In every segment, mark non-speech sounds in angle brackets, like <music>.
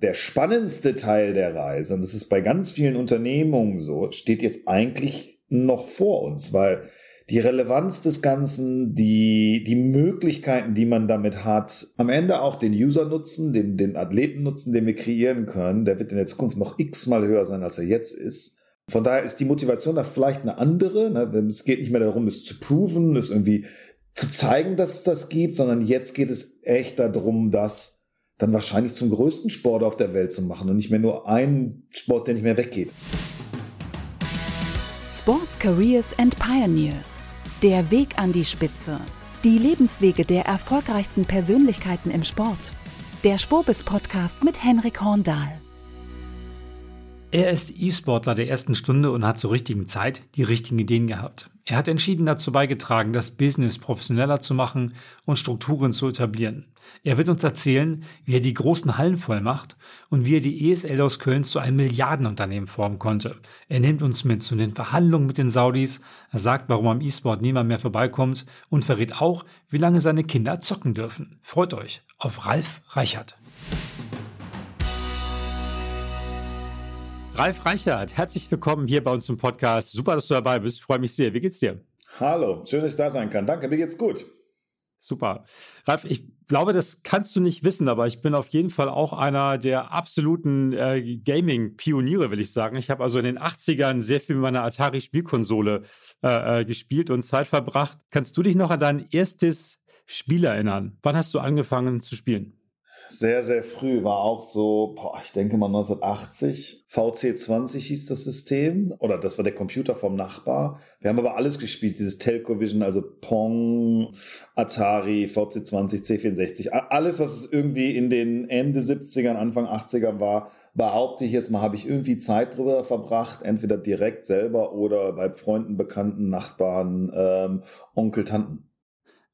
Der spannendste Teil der Reise, und das ist bei ganz vielen Unternehmungen so, steht jetzt eigentlich noch vor uns, weil die Relevanz des Ganzen, die, die Möglichkeiten, die man damit hat, am Ende auch den User nutzen, den, den Athleten nutzen, den wir kreieren können, der wird in der Zukunft noch x-mal höher sein, als er jetzt ist. Von daher ist die Motivation da vielleicht eine andere. Ne? Es geht nicht mehr darum, es zu proven, es irgendwie zu zeigen, dass es das gibt, sondern jetzt geht es echt darum, das dann wahrscheinlich zum größten Sport auf der Welt zu machen und nicht mehr nur einen Sport, der nicht mehr weggeht. Sports Careers and Pioneers. Der Weg an die Spitze. Die Lebenswege der erfolgreichsten Persönlichkeiten im Sport. Der Spobis Podcast mit Henrik Horndahl. Er ist E-Sportler der ersten Stunde und hat zur richtigen Zeit die richtigen Ideen gehabt. Er hat entschieden dazu beigetragen, das Business professioneller zu machen und Strukturen zu etablieren. Er wird uns erzählen, wie er die großen Hallen voll macht und wie er die ESL aus Köln zu einem Milliardenunternehmen formen konnte. Er nimmt uns mit zu den Verhandlungen mit den Saudis, er sagt, warum am E-Sport niemand mehr vorbeikommt und verrät auch, wie lange seine Kinder zocken dürfen. Freut euch auf Ralf Reichert. Ralf Reichert, herzlich willkommen hier bei uns im Podcast. Super, dass du dabei bist. Ich freue mich sehr. Wie geht's dir? Hallo, schön, dass ich da sein kann. Danke, mir geht's gut. Super. Ralf, ich glaube, das kannst du nicht wissen, aber ich bin auf jeden Fall auch einer der absoluten äh, Gaming-Pioniere, will ich sagen. Ich habe also in den 80ern sehr viel mit meiner Atari-Spielkonsole äh, äh, gespielt und Zeit verbracht. Kannst du dich noch an dein erstes Spiel erinnern? Wann hast du angefangen zu spielen? Sehr, sehr früh, war auch so, boah, ich denke mal 1980. VC20 hieß das System, oder das war der Computer vom Nachbar. Wir haben aber alles gespielt, dieses Telco-Vision, also Pong, Atari, VC20, C64, alles, was es irgendwie in den Ende 70ern, Anfang 80er war, behaupte ich jetzt mal, habe ich irgendwie Zeit drüber verbracht, entweder direkt selber oder bei Freunden, Bekannten, Nachbarn, ähm, Onkel, Tanten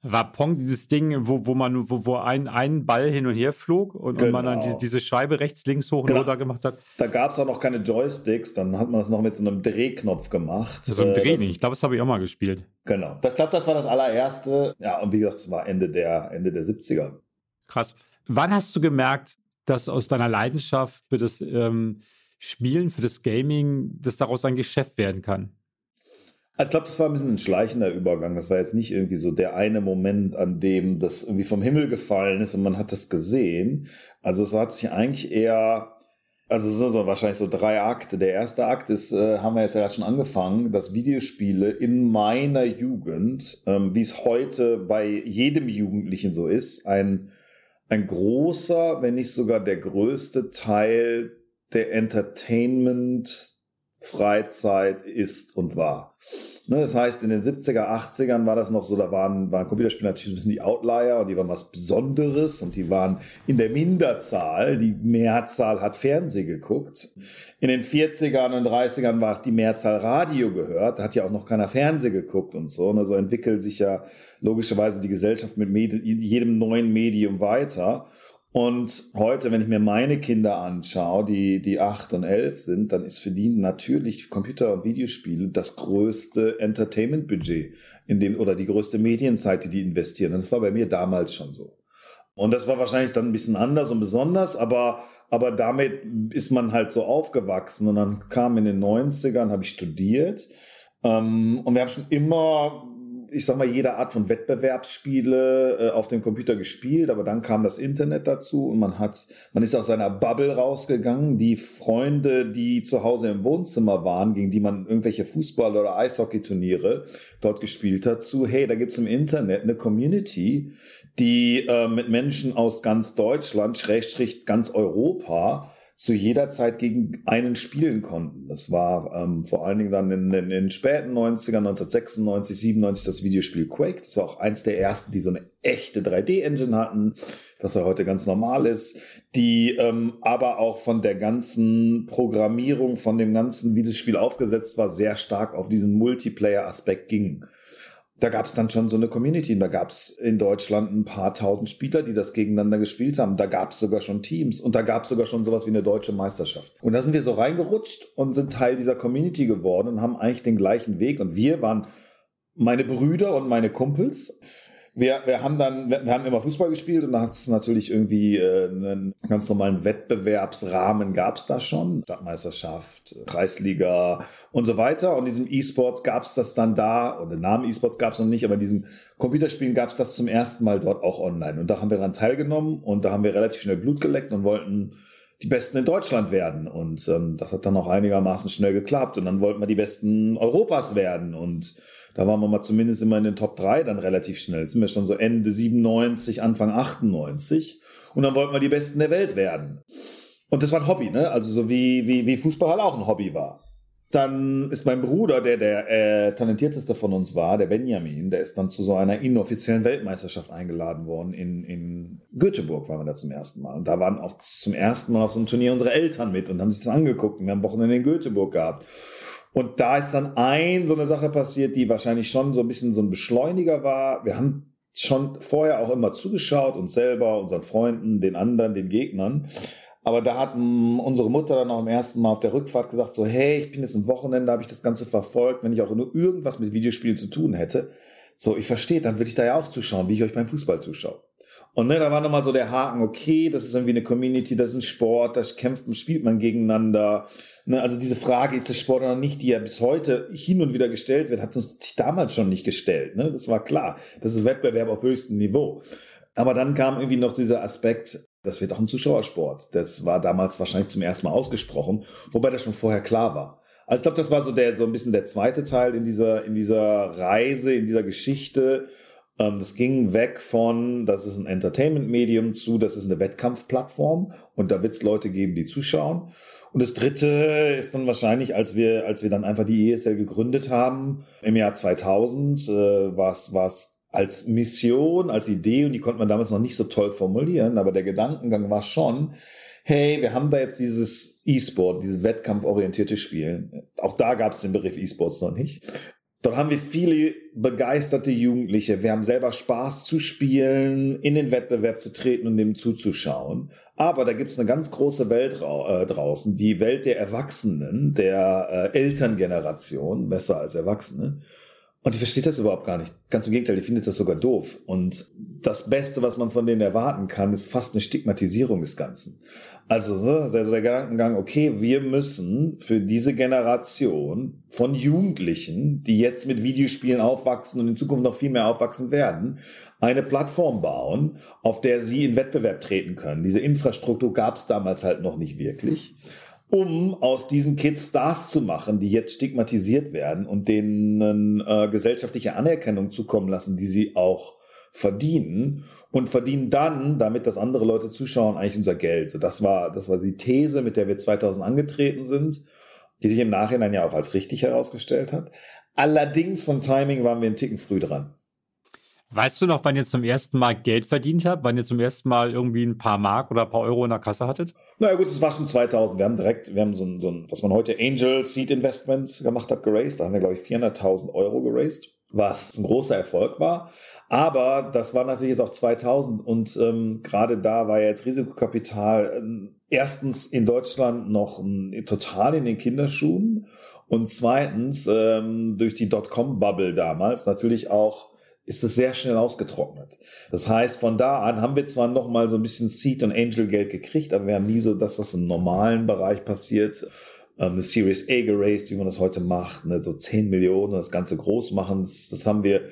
war Pong dieses Ding, wo, wo man, wo, wo ein, ein Ball hin und her flog und, genau. und man dann diese, diese Scheibe rechts, links, hoch und genau. runter gemacht hat. Da gab es auch noch keine Joysticks, dann hat man das noch mit so einem Drehknopf gemacht. So ein Dreh, äh, ich glaube, das habe ich auch mal gespielt. Genau. Ich glaube, das war das allererste. Ja, und wie gesagt, es war Ende der, Ende der 70er. Krass. Wann hast du gemerkt, dass aus deiner Leidenschaft für das ähm, Spielen, für das Gaming, dass daraus ein Geschäft werden kann? Also ich glaube, das war ein bisschen ein schleichender Übergang. Das war jetzt nicht irgendwie so der eine Moment, an dem das irgendwie vom Himmel gefallen ist und man hat das gesehen. Also es hat sich eigentlich eher, also so, so wahrscheinlich so drei Akte. Der erste Akt ist, äh, haben wir jetzt ja gerade schon angefangen, dass Videospiele in meiner Jugend, ähm, wie es heute bei jedem Jugendlichen so ist, ein, ein großer, wenn nicht sogar der größte Teil der Entertainment Freizeit ist und war. Ne, das heißt, in den 70er, 80ern war das noch so, da waren, waren Computerspiele natürlich ein bisschen die Outlier und die waren was Besonderes und die waren in der Minderzahl. Die Mehrzahl hat Fernseh geguckt. In den 40ern und 30ern war die Mehrzahl Radio gehört. Da hat ja auch noch keiner Fernseh geguckt und so. Ne, so entwickelt sich ja logischerweise die Gesellschaft mit jedem neuen Medium weiter. Und heute, wenn ich mir meine Kinder anschaue, die, die acht und elf sind, dann ist für die natürlich Computer- und Videospiele das größte Entertainment-Budget in dem, oder die größte Medienzeit, die die investieren. Und das war bei mir damals schon so. Und das war wahrscheinlich dann ein bisschen anders und besonders, aber, aber damit ist man halt so aufgewachsen. Und dann kam in den 90ern, habe ich studiert. Ähm, und wir haben schon immer ich sag mal, jede Art von Wettbewerbsspiele äh, auf dem Computer gespielt, aber dann kam das Internet dazu und man hat, man ist aus seiner Bubble rausgegangen. Die Freunde, die zu Hause im Wohnzimmer waren, gegen die man irgendwelche Fußball- oder Eishockey-Turniere dort gespielt hat, zu, hey, da gibt's im Internet eine Community, die äh, mit Menschen aus ganz Deutschland, Schrägstrich ganz Europa, zu jeder Zeit gegen einen spielen konnten. Das war ähm, vor allen Dingen dann in, den späten 90ern, 1996, 97 das Videospiel Quake. Das war auch eins der ersten, die so eine echte 3D-Engine hatten, das ja heute ganz normal ist, die ähm, aber auch von der ganzen Programmierung, von dem ganzen, wie das Spiel aufgesetzt war, sehr stark auf diesen Multiplayer-Aspekt ging da gab es dann schon so eine Community. Und da gab es in Deutschland ein paar tausend Spieler, die das gegeneinander gespielt haben. Da gab es sogar schon Teams und da gab es sogar schon sowas wie eine deutsche Meisterschaft. Und da sind wir so reingerutscht und sind Teil dieser Community geworden und haben eigentlich den gleichen Weg. Und wir waren meine Brüder und meine Kumpels. Wir, wir haben dann, wir, haben immer Fußball gespielt und da hat es natürlich irgendwie äh, einen ganz normalen Wettbewerbsrahmen gab es da schon. Stadtmeisterschaft, Kreisliga und so weiter. Und diesem E-Sports gab es das dann da, und den Namen E-Sports gab es noch nicht, aber in diesem Computerspielen gab es das zum ersten Mal dort auch online. Und da haben wir daran teilgenommen und da haben wir relativ schnell Blut geleckt und wollten die Besten in Deutschland werden. Und ähm, das hat dann auch einigermaßen schnell geklappt. Und dann wollten wir die Besten Europas werden. Und da waren wir mal zumindest immer in den Top 3 dann relativ schnell. Jetzt sind wir schon so Ende 97, Anfang 98. Und dann wollten wir die Besten der Welt werden. Und das war ein Hobby, ne? Also so wie, wie, wie Fußball halt auch ein Hobby war. Dann ist mein Bruder, der der äh, talentierteste von uns war, der Benjamin, der ist dann zu so einer inoffiziellen Weltmeisterschaft eingeladen worden. In, in Göteborg waren wir da zum ersten Mal. Und da waren auch zum ersten Mal auf so einem Turnier unsere Eltern mit und haben sich das angeguckt. Und wir haben Wochenende in Göteborg gehabt. Und da ist dann ein so eine Sache passiert, die wahrscheinlich schon so ein bisschen so ein Beschleuniger war. Wir haben schon vorher auch immer zugeschaut, uns selber, unseren Freunden, den anderen, den Gegnern. Aber da hat unsere Mutter dann auch im ersten Mal auf der Rückfahrt gesagt, so, hey, ich bin jetzt am Wochenende, habe ich das Ganze verfolgt, wenn ich auch nur irgendwas mit Videospielen zu tun hätte. So, ich verstehe, dann würde ich da ja auch zuschauen, wie ich euch beim Fußball zuschaue. Und ne, da war nochmal so der Haken, okay, das ist irgendwie eine Community, das ist ein Sport, da kämpft, spielt man gegeneinander. Ne, also diese Frage, ist das Sport oder nicht, die ja bis heute hin und wieder gestellt wird, hat uns damals schon nicht gestellt. Ne? Das war klar. Das ist Wettbewerb auf höchstem Niveau. Aber dann kam irgendwie noch dieser Aspekt, das wird auch ein Zuschauersport. Das war damals wahrscheinlich zum ersten Mal ausgesprochen, wobei das schon vorher klar war. Also ich glaube, das war so der so ein bisschen der zweite Teil in dieser in dieser Reise, in dieser Geschichte. Ähm, das ging weg von, das ist ein Entertainment-Medium zu, das ist eine Wettkampfplattform und da wird es Leute geben, die zuschauen. Und das dritte ist dann wahrscheinlich, als wir, als wir dann einfach die ESL gegründet haben, im Jahr 2000, äh, war es als Mission, als Idee, und die konnte man damals noch nicht so toll formulieren, aber der Gedankengang war schon, hey, wir haben da jetzt dieses E-Sport, dieses wettkampforientierte Spielen. Auch da gab es den Begriff E-Sports noch nicht. Dort haben wir viele begeisterte Jugendliche. Wir haben selber Spaß zu spielen, in den Wettbewerb zu treten und dem zuzuschauen. Aber da gibt es eine ganz große Welt äh, draußen, die Welt der Erwachsenen, der äh, Elterngeneration, besser als Erwachsene. Und die versteht das überhaupt gar nicht. Ganz im Gegenteil, die findet das sogar doof. Und das Beste, was man von denen erwarten kann, ist fast eine Stigmatisierung des Ganzen. Also so, also der Gedankengang, okay, wir müssen für diese Generation von Jugendlichen, die jetzt mit Videospielen aufwachsen und in Zukunft noch viel mehr aufwachsen werden, eine Plattform bauen, auf der sie in Wettbewerb treten können. Diese Infrastruktur gab es damals halt noch nicht wirklich um aus diesen Kids Stars zu machen, die jetzt stigmatisiert werden und denen äh, gesellschaftliche Anerkennung zukommen lassen, die sie auch verdienen und verdienen dann, damit dass andere Leute zuschauen, eigentlich unser Geld. Das war, das war die These, mit der wir 2000 angetreten sind, die sich im Nachhinein ja auch als richtig herausgestellt hat. Allerdings von Timing waren wir einen Ticken früh dran. Weißt du noch, wann ihr zum ersten Mal Geld verdient habt? Wann ihr zum ersten Mal irgendwie ein paar Mark oder ein paar Euro in der Kasse hattet? Na ja, gut, das war schon 2000. Wir haben direkt, wir haben so ein, so ein was man heute Angel Seed Investment gemacht hat, geraced. Da haben wir, glaube ich, 400.000 Euro geraced, was ein großer Erfolg war. Aber das war natürlich jetzt auch 2000 und ähm, gerade da war ja jetzt Risikokapital ähm, erstens in Deutschland noch ähm, total in den Kinderschuhen und zweitens ähm, durch die Dotcom-Bubble damals natürlich auch ist es sehr schnell ausgetrocknet. Das heißt, von da an haben wir zwar noch mal so ein bisschen Seed und Angel Geld gekriegt, aber wir haben nie so das, was im normalen Bereich passiert, ähm, eine Series A geraced, wie man das heute macht, ne, so 10 Millionen, das Ganze groß machen. Das, das haben wir,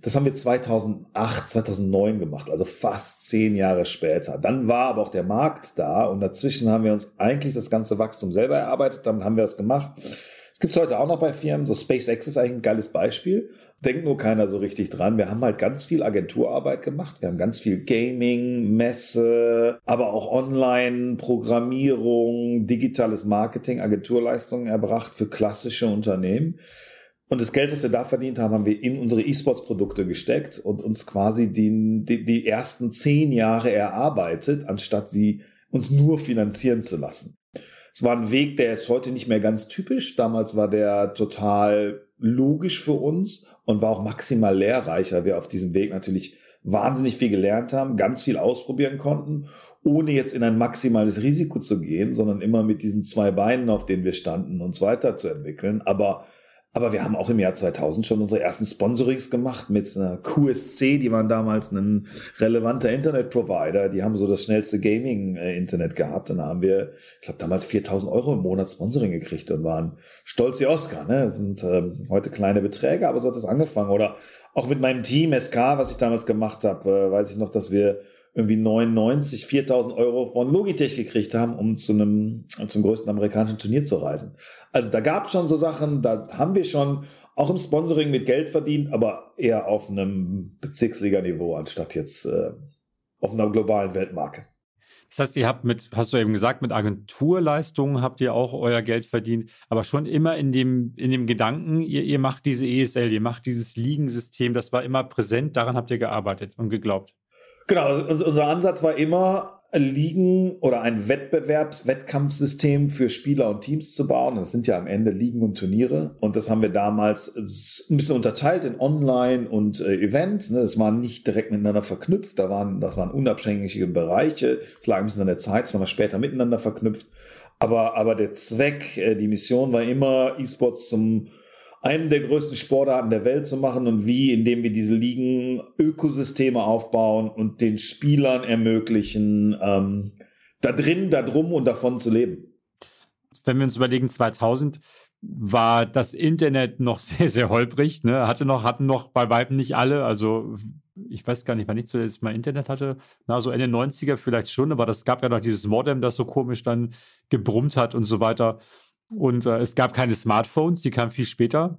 das haben wir 2008, 2009 gemacht, also fast zehn Jahre später. Dann war aber auch der Markt da und dazwischen haben wir uns eigentlich das ganze Wachstum selber erarbeitet, dann haben wir das gemacht. Es gibt heute auch noch bei Firmen, so SpaceX ist eigentlich ein geiles Beispiel denkt nur keiner so richtig dran. Wir haben halt ganz viel Agenturarbeit gemacht. Wir haben ganz viel Gaming, Messe, aber auch Online-Programmierung, digitales Marketing, Agenturleistungen erbracht für klassische Unternehmen. Und das Geld, das wir da verdient haben, haben wir in unsere E-Sports-Produkte gesteckt und uns quasi die, die, die ersten zehn Jahre erarbeitet, anstatt sie uns nur finanzieren zu lassen. Es war ein Weg, der ist heute nicht mehr ganz typisch. Damals war der total logisch für uns und war auch maximal lehrreich, weil wir auf diesem Weg natürlich wahnsinnig viel gelernt haben, ganz viel ausprobieren konnten, ohne jetzt in ein maximales Risiko zu gehen, sondern immer mit diesen zwei Beinen, auf denen wir standen, uns weiterzuentwickeln. Aber Aber wir haben auch im Jahr 2000 schon unsere ersten Sponsorings gemacht mit einer QSC, die waren damals ein relevanter Internetprovider. Die haben so das schnellste Gaming-Internet gehabt. Und da haben wir, ich glaube, damals 4000 Euro im Monat Sponsoring gekriegt und waren stolz wie Oscar. Ne? Das sind ähm, heute kleine Beträge, aber so hat es angefangen. Oder auch mit meinem Team SK, was ich damals gemacht habe, äh, weiß ich noch, dass wir irgendwie 99, 4000 Euro von Logitech gekriegt haben, um zu einem, zum größten amerikanischen Turnier zu reisen. Also da gab es schon so Sachen, da haben wir schon auch im Sponsoring mit Geld verdient, aber eher auf einem Bezirksliga-Niveau, anstatt jetzt äh, auf einer globalen Weltmarke. Das heißt, ihr habt mit, hast du eben gesagt, mit Agenturleistungen habt ihr auch euer Geld verdient, aber schon immer in dem, in dem Gedanken, ihr, ihr macht diese ESL, ihr macht dieses Ligensystem, das war immer präsent, daran habt ihr gearbeitet und geglaubt. Genau, also unser Ansatz war immer, Ligen oder ein Wettbewerbs-Wettkampfsystem für Spieler und Teams zu bauen. Das sind ja am Ende Ligen und Turniere. Und das haben wir damals ein bisschen unterteilt in Online und äh, Events. Ne? Das war nicht direkt miteinander verknüpft. Da waren, das waren unabhängige Bereiche. Das lag ein bisschen an der Zeit. Das haben wir später miteinander verknüpft. Aber, aber der Zweck, äh, die Mission war immer, E-Sports zum einen der größten Sportarten der Welt zu machen und wie, indem wir diese Ligen Ökosysteme aufbauen und den Spielern ermöglichen, ähm, da drin, da drum und davon zu leben. Wenn wir uns überlegen, 2000 war das Internet noch <laughs> sehr, sehr holprig, ne? Hatte noch, hatten noch bei Weitem nicht alle, also ich weiß gar nicht, wann ich zuletzt mal Internet hatte. Na, so Ende 90er vielleicht schon, aber das gab ja noch dieses Modem, das so komisch dann gebrummt hat und so weiter. Und äh, es gab keine Smartphones, die kamen viel später.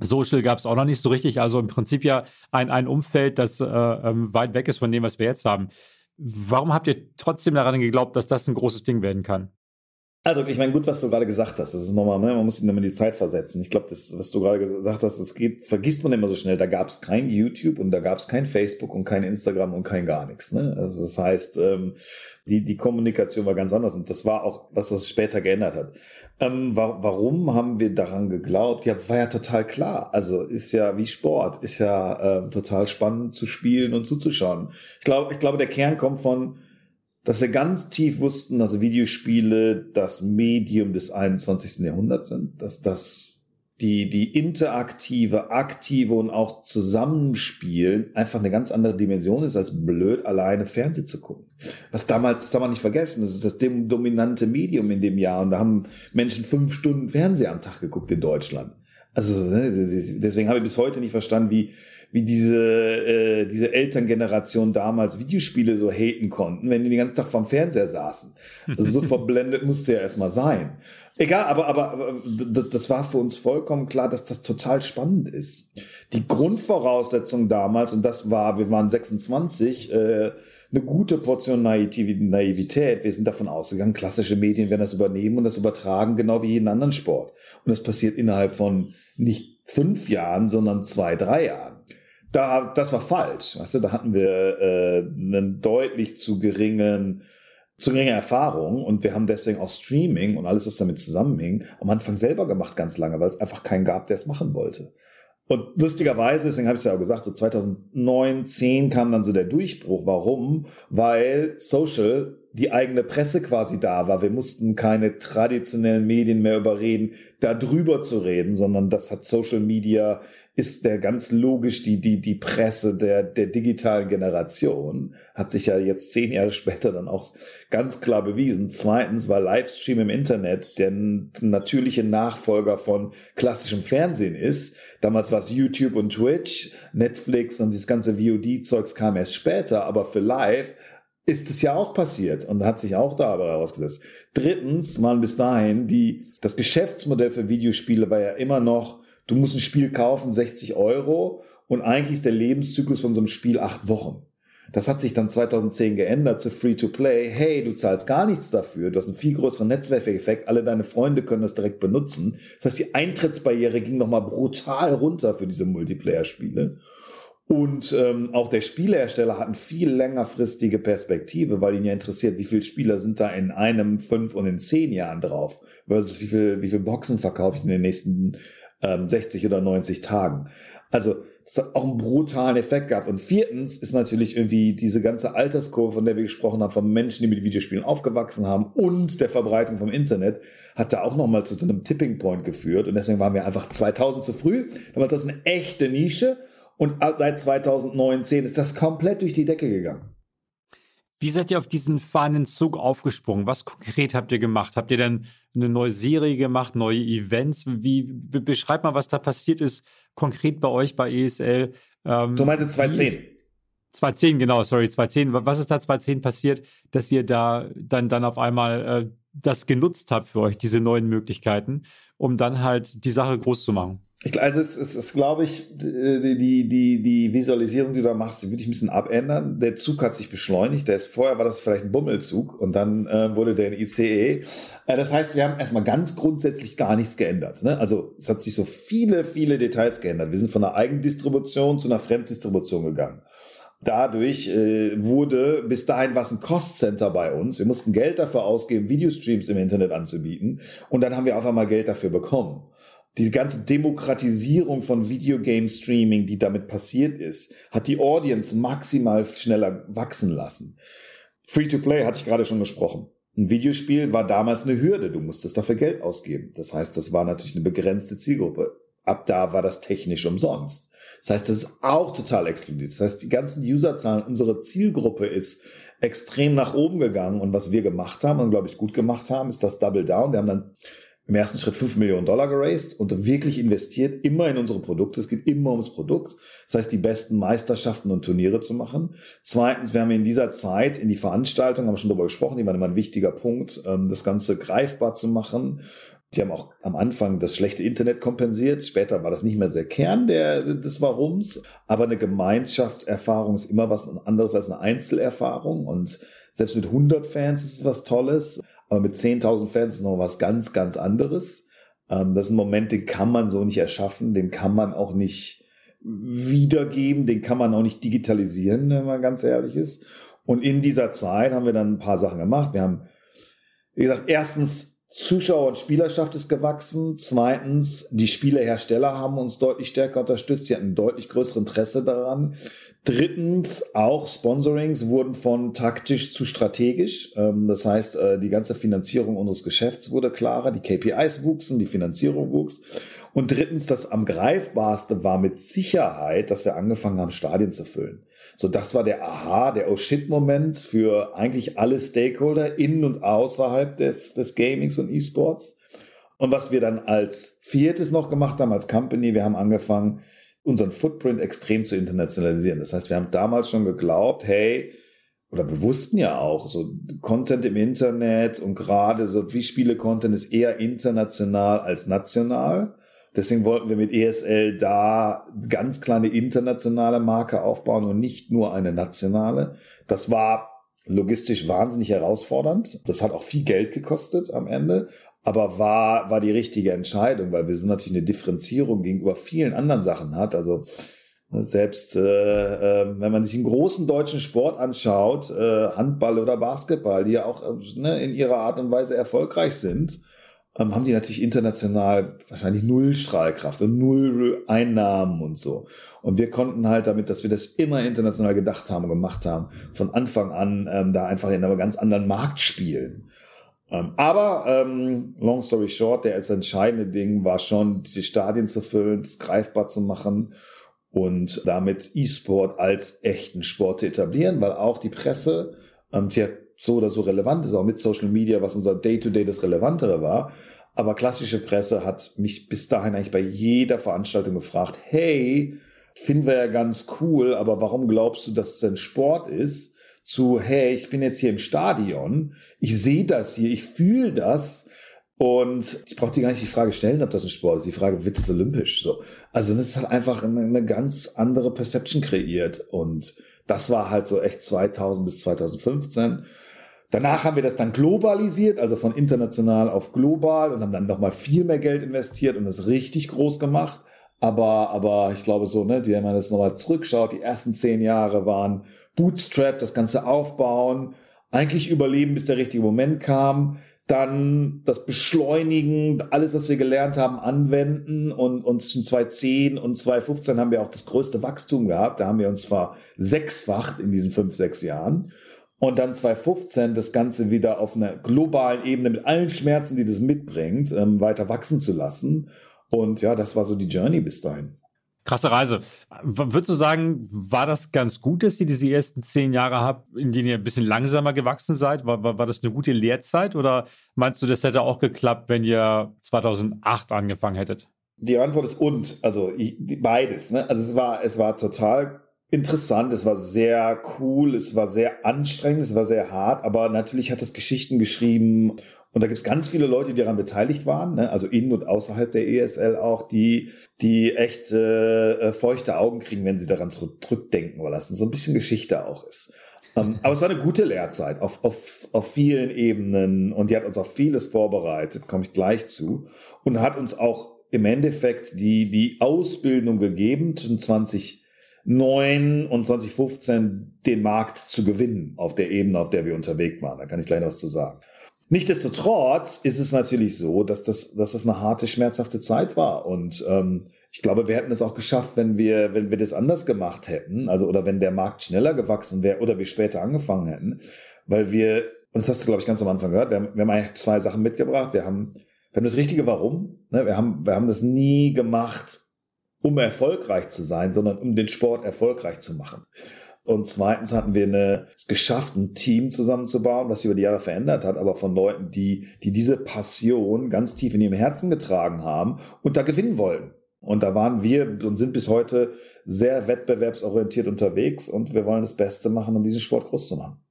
Social gab es auch noch nicht so richtig. Also im Prinzip ja ein, ein Umfeld, das äh, ähm, weit weg ist von dem, was wir jetzt haben. Warum habt ihr trotzdem daran geglaubt, dass das ein großes Ding werden kann? Also, ich meine, gut, was du gerade gesagt hast. Das ist nochmal, ne, man muss sich nochmal die Zeit versetzen. Ich glaube, das, was du gerade gesagt hast, das geht, vergisst man immer so schnell. Da gab es kein YouTube und da gab es kein Facebook und kein Instagram und kein gar nichts. Ne? Also, das heißt, ähm, die, die Kommunikation war ganz anders und das war auch, was das später geändert hat. Ähm, wa warum haben wir daran geglaubt? Ja, war ja total klar. Also, ist ja wie Sport, ist ja äh, total spannend zu spielen und zuzuschauen. Ich glaube, ich glaube, der Kern kommt von, dass wir ganz tief wussten, dass Videospiele das Medium des 21. Jahrhunderts sind, dass das die, die interaktive, aktive und auch Zusammenspielen einfach eine ganz andere Dimension ist, als blöd alleine Fernsehen zu gucken. Was damals, das darf man nicht vergessen, das ist das dominante Medium in dem Jahr und da haben Menschen fünf Stunden Fernseher am Tag geguckt in Deutschland. Also ne, deswegen habe ich bis heute nicht verstanden, wie, wie diese, äh, diese Elterngeneration damals Videospiele so haten konnten, wenn die den ganzen Tag vorm Fernseher saßen. Also so <laughs> verblendet musste ja erstmal sein. Egal, aber, aber, aber das, das war für uns vollkommen klar, dass das total spannend ist. Die Grundvoraussetzung damals, und das war, wir waren 26, äh, eine gute Portion Naivität. Wir sind davon ausgegangen, klassische Medien werden das übernehmen und das übertragen, genau wie jeden anderen Sport. Und das passiert innerhalb von nicht fünf Jahren, sondern zwei, drei Jahren da, das war falsch. Weißt du, da hatten wir äh, einen deutlich zu geringen, zu geringe Erfahrung und wir haben deswegen auch Streaming und alles, was damit zusammenhing, am Anfang selber gemacht ganz lange, weil es einfach keinen gab, der es machen wollte. Und lustigerweise, deswegen habe ich es ja auch gesagt, so 2009, 10 kam dann so der Durchbruch. Warum? Weil Social die eigene Presse quasi da war. Wir mussten keine traditionellen Medien mehr überreden, da drüber zu reden, sondern das hat Social Media ist der ganz logisch die, die, die Presse der, der digitalen Generation. Hat sich ja jetzt zehn Jahre später dann auch ganz klar bewiesen. Zweitens war Livestream im Internet der natürliche Nachfolger von klassischem Fernsehen ist. Damals war es YouTube und Twitch, Netflix und das ganze VOD-Zeugs kam erst später, aber für Live ist es ja auch passiert und hat sich auch dabei herausgesetzt. Drittens waren bis dahin die, das Geschäftsmodell für Videospiele war ja immer noch du musst ein Spiel kaufen, 60 Euro und eigentlich ist der Lebenszyklus von so einem Spiel acht Wochen. Das hat sich dann 2010 geändert zu Free-to-Play. Hey, du zahlst gar nichts dafür. Du hast einen viel größeren Netzwerkeffekt. Alle deine Freunde können das direkt benutzen. Das heißt, die Eintrittsbarriere ging nochmal brutal runter für diese Multiplayer-Spiele. Und ähm, auch der Spielehersteller hat eine viel längerfristige Perspektive, weil ihn ja interessiert, wie viele Spieler sind da in einem, fünf und in zehn Jahren drauf, versus wie viel, wie viel Boxen verkaufe ich in den nächsten ähm, 60 oder 90 Tagen. Also Das hat auch einen brutalen Effekt gehabt. Und viertens ist natürlich irgendwie diese ganze Alterskurve, von der wir gesprochen haben, von Menschen, die mit Videospielen aufgewachsen haben und der Verbreitung vom Internet, hat da auch nochmal zu so einem Tipping Point geführt. Und deswegen waren wir einfach 2000 zu früh. Damals ist das eine echte Nische. Und seit 2019 ist das komplett durch die Decke gegangen. Wie seid ihr auf diesen fahrenden Zug aufgesprungen? Was konkret habt ihr gemacht? Habt ihr dann eine neue Serie gemacht, neue Events? Wie beschreibt mal, was da passiert ist, konkret bei euch bei ESL? Ähm, du meinst jetzt 2010? 2010, genau, sorry, 2010. Was ist da 2010 passiert, dass ihr da dann, dann auf einmal äh, das genutzt habt für euch, diese neuen Möglichkeiten, um dann halt die Sache groß zu machen? Also es ist, ist glaube ich, die, die, die Visualisierung, die du da machst, die würde ich ein bisschen abändern. Der Zug hat sich beschleunigt. Der ist, vorher war das vielleicht ein Bummelzug und dann äh, wurde der ein ICE. Äh, das heißt, wir haben erstmal ganz grundsätzlich gar nichts geändert. Ne? Also es hat sich so viele, viele Details geändert. Wir sind von einer Eigendistribution zu einer Fremddistribution gegangen. Dadurch äh, wurde, bis dahin war es ein Cost-Center bei uns. Wir mussten Geld dafür ausgeben, Videostreams im Internet anzubieten. Und dann haben wir einfach mal Geld dafür bekommen die ganze Demokratisierung von Videogame-Streaming, die damit passiert ist, hat die Audience maximal schneller wachsen lassen. Free-to-Play hatte ich gerade schon gesprochen. Ein Videospiel war damals eine Hürde. Du musstest dafür Geld ausgeben. Das heißt, das war natürlich eine begrenzte Zielgruppe. Ab da war das technisch umsonst. Das heißt, das ist auch total explodiert. Das heißt, die ganzen Userzahlen, unsere Zielgruppe ist extrem nach oben gegangen. Und was wir gemacht haben und glaube ich gut gemacht haben, ist das Double Down. Wir haben dann im ersten Schritt 5 Millionen Dollar geraced und wirklich investiert immer in unsere Produkte. Es geht immer ums Produkt. Das heißt, die besten Meisterschaften und Turniere zu machen. Zweitens, wir haben in dieser Zeit in die Veranstaltung, haben wir schon darüber gesprochen, die waren immer ein wichtiger Punkt, ähm, das Ganze greifbar zu machen. Die haben auch am Anfang das schlechte Internet kompensiert. Später war das nicht mehr der Kern der, des Warums. Aber eine Gemeinschaftserfahrung ist immer was anderes als eine Einzelerfahrung. Und selbst mit 100 Fans ist es was Tolles. Aber mit 10.000 Fans ist noch was ganz, ganz anderes. Ähm, das ist ein Moment, den kann man so nicht erschaffen, den kann man auch nicht wiedergeben, den kann man auch nicht digitalisieren, wenn man ganz ehrlich ist. Und in dieser Zeit haben wir dann ein paar Sachen gemacht. Wir haben, wie gesagt, erstens Zuschauer und Spielerschaft ist gewachsen. Zweitens, die Spielehersteller haben uns deutlich stärker unterstützt. Sie hatten ein deutlich größeres Interesse daran. Drittens, auch Sponsorings wurden von taktisch zu strategisch. Ähm, das heißt, äh, die ganze Finanzierung unseres Geschäfts wurde klarer, die KPIs wuchsen, die Finanzierung wuchs. Und drittens, das am greifbarste war mit Sicherheit, dass wir angefangen haben, Stadien zu füllen. So, das war der Aha, der Oh shit Moment für eigentlich alle Stakeholder in und außerhalb des, des Gamings und E-Sports. Und was wir dann als viertes noch gemacht haben als Company, wir haben angefangen, unseren Footprint extrem zu internationalisieren. Das heißt, wir haben damals schon geglaubt, hey, oder wir wussten ja auch, so Content im Internet und gerade so wie Spiele-Content ist eher international als national. Deswegen wollten wir mit ESL da ganz kleine internationale Marke aufbauen und nicht nur eine nationale. Das war logistisch wahnsinnig herausfordernd. Das hat auch viel Geld gekostet am Ende aber war, war die richtige Entscheidung, weil wir so natürlich eine Differenzierung gegenüber vielen anderen Sachen hat. Also selbst äh, äh, wenn man sich einen großen deutschen Sport anschaut, äh, Handball oder Basketball, die ja auch äh, ne, in ihrer Art und Weise erfolgreich sind, ähm, haben die natürlich international wahrscheinlich null Strahlkraft und null Einnahmen und so. Und wir konnten halt damit, dass wir das immer international gedacht haben und gemacht haben, von Anfang an ähm, da einfach in einem ganz anderen Markt spielen. Ähm, aber ähm, long story short, der als entscheidende Ding war schon, diese Stadien zu füllen, das greifbar zu machen und damit E-Sport als echten Sport zu etablieren, weil auch die Presse, ähm, die hat so oder so relevant ist, auch mit Social Media, was unser Day-to-Day -Day das Relevantere war. Aber klassische Presse hat mich bis dahin eigentlich bei jeder Veranstaltung gefragt, hey, finden wir ja ganz cool, aber warum glaubst du, dass es ein Sport ist? zu, hey, ich bin jetzt hier im Stadion, ich sehe das hier, ich fühle das. Und ich brauche dir gar nicht die Frage stellen, ob das ein Sport ist. Die Frage, wird es olympisch? So. Also das hat einfach eine, eine ganz andere Perception kreiert. Und das war halt so echt 2000 bis 2015. Danach haben wir das dann globalisiert, also von international auf global und haben dann nochmal viel mehr Geld investiert und das richtig groß gemacht. Aber, aber ich glaube so, ne, wenn man das nochmal zurückschaut, die ersten zehn Jahre waren Bootstrap, das Ganze aufbauen, eigentlich überleben, bis der richtige Moment kam. dann das Beschleunigen, alles, was wir gelernt haben, anwenden und, und zwischen 2010 und 2015 haben wir auch das größte Wachstum gehabt. Da haben wir uns zwar sechsfacht in diesen fünf, sechs Jahren. Und dann 2015 das Ganze wieder auf einer globalen Ebene mit allen Schmerzen, die das mitbringt, ähm, weiter wachsen zu lassen. Und ja, das war so die Journey bis dahin. Krasse Reise. Würdest du sagen, war das ganz gut, dass ihr diese ersten zehn Jahre habt, in denen ihr ein bisschen langsamer gewachsen seid? War, war, war das eine gute Lehrzeit oder meinst du, das hätte auch geklappt, wenn ihr 2008 angefangen hättet? Die Antwort ist und, also beides. Ne? Also es war, es war total interessant, es war sehr cool, es war sehr anstrengend, es war sehr hart, aber natürlich hat es Geschichten geschrieben und da gibt es ganz viele Leute, die daran beteiligt waren, ne? also in und außerhalb der ESL auch, die, die echt äh, feuchte Augen kriegen, wenn sie daran zurückdenken, weil das so ein bisschen Geschichte auch ist. Ähm, aber es war eine gute Lehrzeit auf, auf, auf vielen Ebenen und die hat uns auch vieles vorbereitet, komme ich gleich zu, und hat uns auch im Endeffekt die, die Ausbildung gegeben zwischen 2009 und 2015 den Markt zu gewinnen auf der Ebene, auf der wir unterwegs waren. Da kann ich gleich noch was zu sagen. Nichtsdestotrotz ist es natürlich so, dass das, dass das eine harte, schmerzhafte Zeit war. Und ähm, ich glaube, wir hätten es auch geschafft, wenn wir, wenn wir das anders gemacht hätten, also oder wenn der Markt schneller gewachsen wäre oder wir später angefangen hätten, weil wir, und das hast du, glaube ich, ganz am Anfang gehört, wir haben, wir haben eigentlich zwei Sachen mitgebracht. Wir haben, wir haben das richtige Warum. Ne? Wir, haben, wir haben das nie gemacht, um erfolgreich zu sein, sondern um den Sport erfolgreich zu machen. Und zweitens hatten wir eine, es geschafft, ein Team zusammenzubauen, was sich über die Jahre verändert hat, aber von Leuten, die, die diese Passion ganz tief in ihrem Herzen getragen haben und da gewinnen wollen. Und da waren wir und sind bis heute sehr wettbewerbsorientiert unterwegs und wir wollen das Beste machen, um diesen Sport groß zu machen.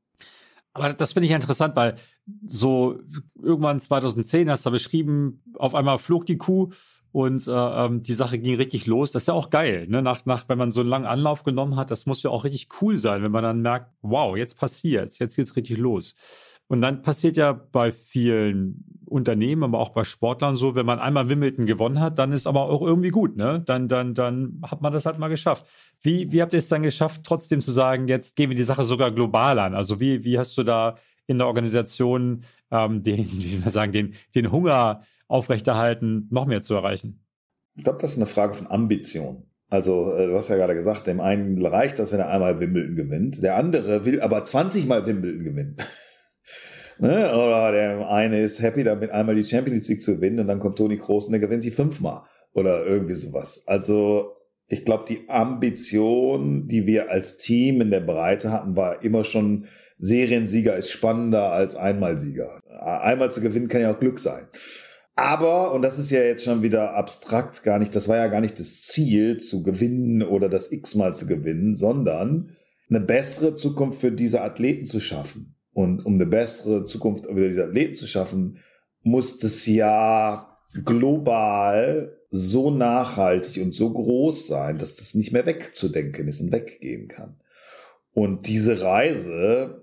Aber das finde ich interessant, weil so irgendwann 2010 hast du beschrieben, auf einmal flog die Kuh und äh, ähm, die Sache ging richtig los. Das ist ja auch geil, ne? Nach, nach, wenn man so einen langen Anlauf genommen hat, das muss ja auch richtig cool sein, wenn man dann merkt, wow, jetzt passiert's, jetzt geht's richtig los. Und dann passiert ja bei vielen Unternehmen, aber auch bei Sportlern so, wenn man einmal Wimbledon gewonnen hat, dann ist aber auch irgendwie gut, ne? Dann, dann, dann hat man das halt mal geschafft. Wie, wie habt ihr es dann geschafft, trotzdem zu sagen, jetzt gehen wir die Sache sogar global an? Also wie, wie hast du da in der Organisation ähm, den, <laughs> wie wir sagen, den, den Hunger aufrechterhalten, noch mehr zu erreichen? Ich glaube, das ist eine Frage von Ambition. Also, äh, du hast ja gerade gesagt, dem einen reicht das, wenn er einmal Wimbledon gewinnt. Der andere will aber 20 Mal Wimbledon gewinnen. <laughs> ne? Oder der eine ist happy damit, einmal die Champions League zu gewinnen und dann kommt Toni Kroos und der gewinnt sie fünfmal. Oder irgendwie sowas. Also, ich glaube, die Ambition, die wir als Team in der Breite hatten, war immer schon, Seriensieger ist spannender als Einmalsieger. Einmal zu gewinnen kann ja auch Glück sein. Aber, und das ist ja jetzt schon wieder abstrakt, gar nicht, das war ja gar nicht das Ziel, zu gewinnen oder das x-mal zu gewinnen, sondern eine bessere Zukunft für diese Athleten zu schaffen. Und um eine bessere Zukunft für diese Athleten zu schaffen, muss das ja global so nachhaltig und so groß sein, dass das nicht mehr wegzudenken ist und weggehen kann. Und diese Reise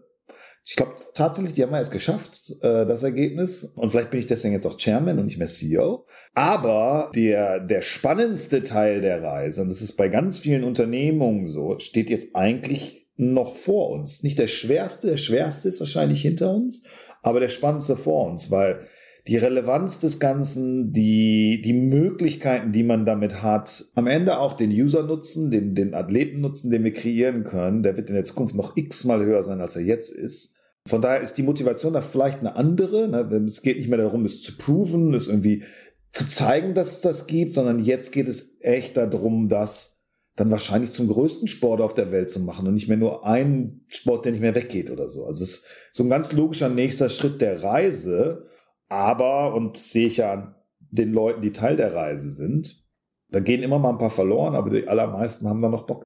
ich glaube tatsächlich, die haben wir jetzt geschafft, äh, das Ergebnis. Und vielleicht bin ich deswegen jetzt auch Chairman und nicht mehr CEO. Aber der, der spannendste Teil der Reise, und das ist bei ganz vielen Unternehmungen so, steht jetzt eigentlich noch vor uns. Nicht der schwerste, der schwerste ist wahrscheinlich hinter uns, aber der spannendste vor uns, weil die Relevanz des Ganzen, die, die Möglichkeiten, die man damit hat, am Ende auch den User nutzen, den, den Athleten nutzen, den wir kreieren können, der wird in der Zukunft noch x-mal höher sein, als er jetzt ist. Von daher ist die Motivation da vielleicht eine andere. Ne? Es geht nicht mehr darum, es zu proven, es irgendwie zu zeigen, dass es das gibt, sondern jetzt geht es echt darum, das dann wahrscheinlich zum größten Sport auf der Welt zu machen und nicht mehr nur einen Sport, der nicht mehr weggeht oder so. Also es ist so ein ganz logischer nächster Schritt der Reise. Aber, und sehe ich ja an den Leuten, die Teil der Reise sind, da gehen immer mal ein paar verloren, aber die allermeisten haben da noch Bock.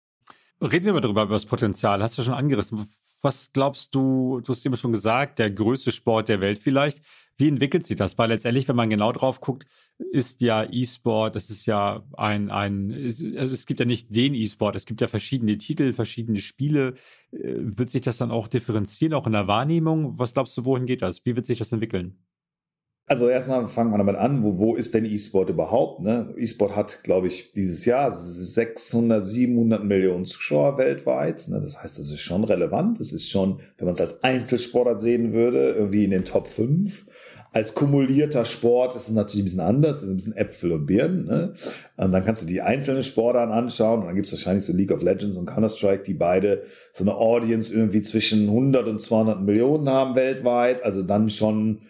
Reden wir mal darüber, über das Potenzial. Hast du schon angerissen. Was glaubst du, du hast immer schon gesagt, der größte Sport der Welt vielleicht. Wie entwickelt sich das? Weil letztendlich, wenn man genau drauf guckt, ist ja E-Sport, das ist ja ein, ein, also es gibt ja nicht den E-Sport, es gibt ja verschiedene Titel, verschiedene Spiele. Äh, wird sich das dann auch differenzieren, auch in der Wahrnehmung? Was glaubst du, wohin geht das? Wie wird sich das entwickeln? Also erstmal fangen wir damit an, wo, wo ist denn E-Sport überhaupt? Ne? E-Sport hat, glaube ich, dieses Jahr 600, 700 Millionen Zuschauer weltweit. Ne? Das heißt, das ist schon relevant. Das ist schon, wenn man es als Einzelsportart sehen würde, irgendwie in den Top 5. als kumulierter Sport ist es natürlich ein bisschen anders, ist ein bisschen Äpfel und Birnen. Ne? Und dann kannst du die einzelnen Sportarten anschauen und dann gibt es wahrscheinlich so League of Legends und Counter-Strike, die beide so eine Audience irgendwie zwischen 100 und 200 Millionen haben weltweit, also dann schon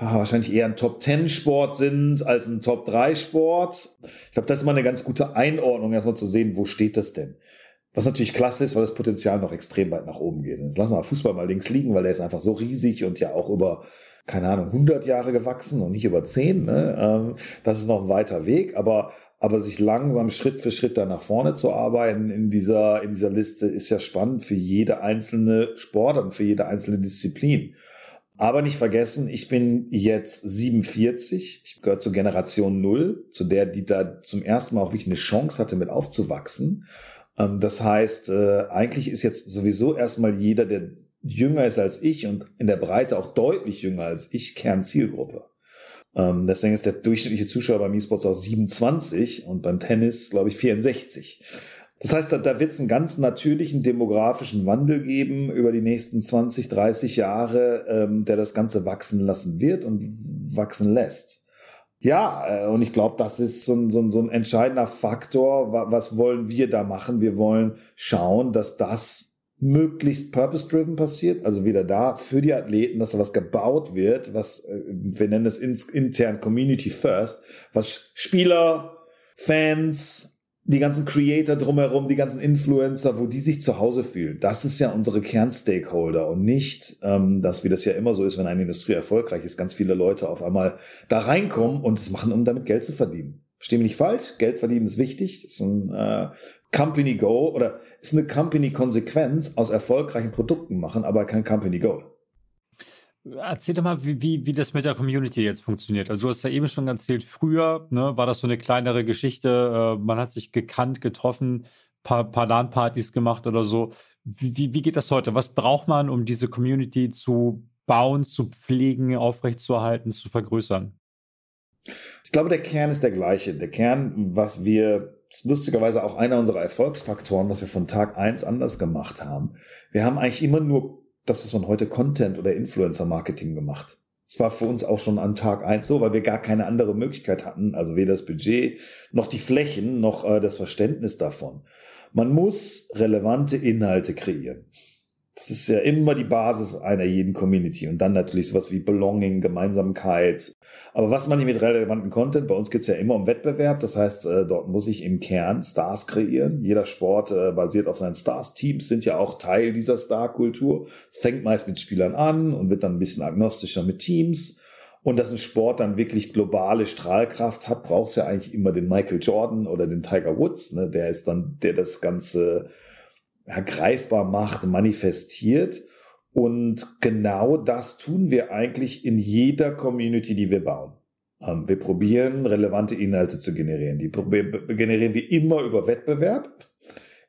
wahrscheinlich eher ein Top-10-Sport sind als ein Top-3-Sport. Ich glaube, das ist mal eine ganz gute Einordnung, erstmal zu sehen, wo steht das denn? Was natürlich klasse ist, weil das Potenzial noch extrem weit nach oben geht. Jetzt lassen wir mal Fußball mal links liegen, weil der ist einfach so riesig und ja auch über keine Ahnung, 100 Jahre gewachsen und nicht über 10. Ne? Ähm, das ist noch ein weiter Weg, aber, aber sich langsam Schritt für Schritt da nach vorne zu arbeiten in dieser, in dieser Liste ist ja spannend für jede einzelne Sport und für jede einzelne Disziplin. Aber nicht vergessen, ich bin jetzt 47. Ich gehöre zur Generation Null, zu der, die da zum ersten Mal auch wirklich eine Chance hatte, mit aufzuwachsen. Ähm, das heißt, äh, eigentlich ist jetzt sowieso erstmal jeder, der jünger ist als ich und in der Breite auch deutlich jünger als ich, Kernzielgruppe. Ähm, deswegen ist der durchschnittliche Zuschauer beim E-Sports auch 27 und beim Tennis, glaube ich, 64. Das heißt, da, da wird es einen ganz natürlichen demografischen Wandel geben über die nächsten 20, 30 Jahre, ähm, der das Ganze wachsen lassen wird und wachsen lässt. Ja, äh, und ich glaube, das ist so ein, so, ein, so ein entscheidender Faktor. Was wollen wir da machen? Wir wollen schauen, dass das möglichst purpose-driven passiert, also wieder da für die Athleten, dass da was gebaut wird, was, äh, wir nennen es intern Community First, was Spieler, Fans, die ganzen Creator drumherum, die ganzen Influencer, wo die sich zu Hause fühlen. Das ist ja unsere Kernstakeholder und nicht, ähm, dass wie das ja immer so ist, wenn eine Industrie erfolgreich ist, ganz viele Leute auf einmal da reinkommen und es machen, um damit Geld zu verdienen. Versteh mich nicht falsch, Geld verdienen ist wichtig, ist ein äh, Company Go oder ist eine Company Konsequenz aus erfolgreichen Produkten machen, aber kein Company Goal. Erzähl doch mal, wie, wie, wie das mit der Community jetzt funktioniert. Also du hast ja eben schon erzählt, früher ne, war das so eine kleinere Geschichte, äh, man hat sich gekannt, getroffen, paar, paar LAN-Partys gemacht oder so. Wie, wie, wie geht das heute? Was braucht man, um diese Community zu bauen, zu pflegen, aufrechtzuerhalten, zu vergrößern? Ich glaube, der Kern ist der gleiche. Der Kern, was wir, ist lustigerweise auch einer unserer Erfolgsfaktoren, was wir von Tag eins anders gemacht haben. Wir haben eigentlich immer nur das, was man heute Content oder Influencer Marketing gemacht. Es war für uns auch schon an Tag eins so, weil wir gar keine andere Möglichkeit hatten, also weder das Budget noch die Flächen noch äh, das Verständnis davon. Man muss relevante Inhalte kreieren. Das ist ja immer die Basis einer jeden Community. Und dann natürlich sowas wie Belonging, Gemeinsamkeit. Aber was man hier mit relevanten Content? Bei uns geht's ja immer um Wettbewerb. Das heißt, äh, dort muss ich im Kern Stars kreieren. Jeder Sport äh, basiert auf seinen Stars. Teams sind ja auch Teil dieser Star-Kultur. Es fängt meist mit Spielern an und wird dann ein bisschen agnostischer mit Teams. Und dass ein Sport dann wirklich globale Strahlkraft hat, brauchst ja eigentlich immer den Michael Jordan oder den Tiger Woods. Ne? Der ist dann, der das Ganze ja, greifbar macht, manifestiert. Und genau das tun wir eigentlich in jeder Community, die wir bauen. Ähm, wir probieren, relevante Inhalte zu generieren. Die generieren wir immer über Wettbewerb,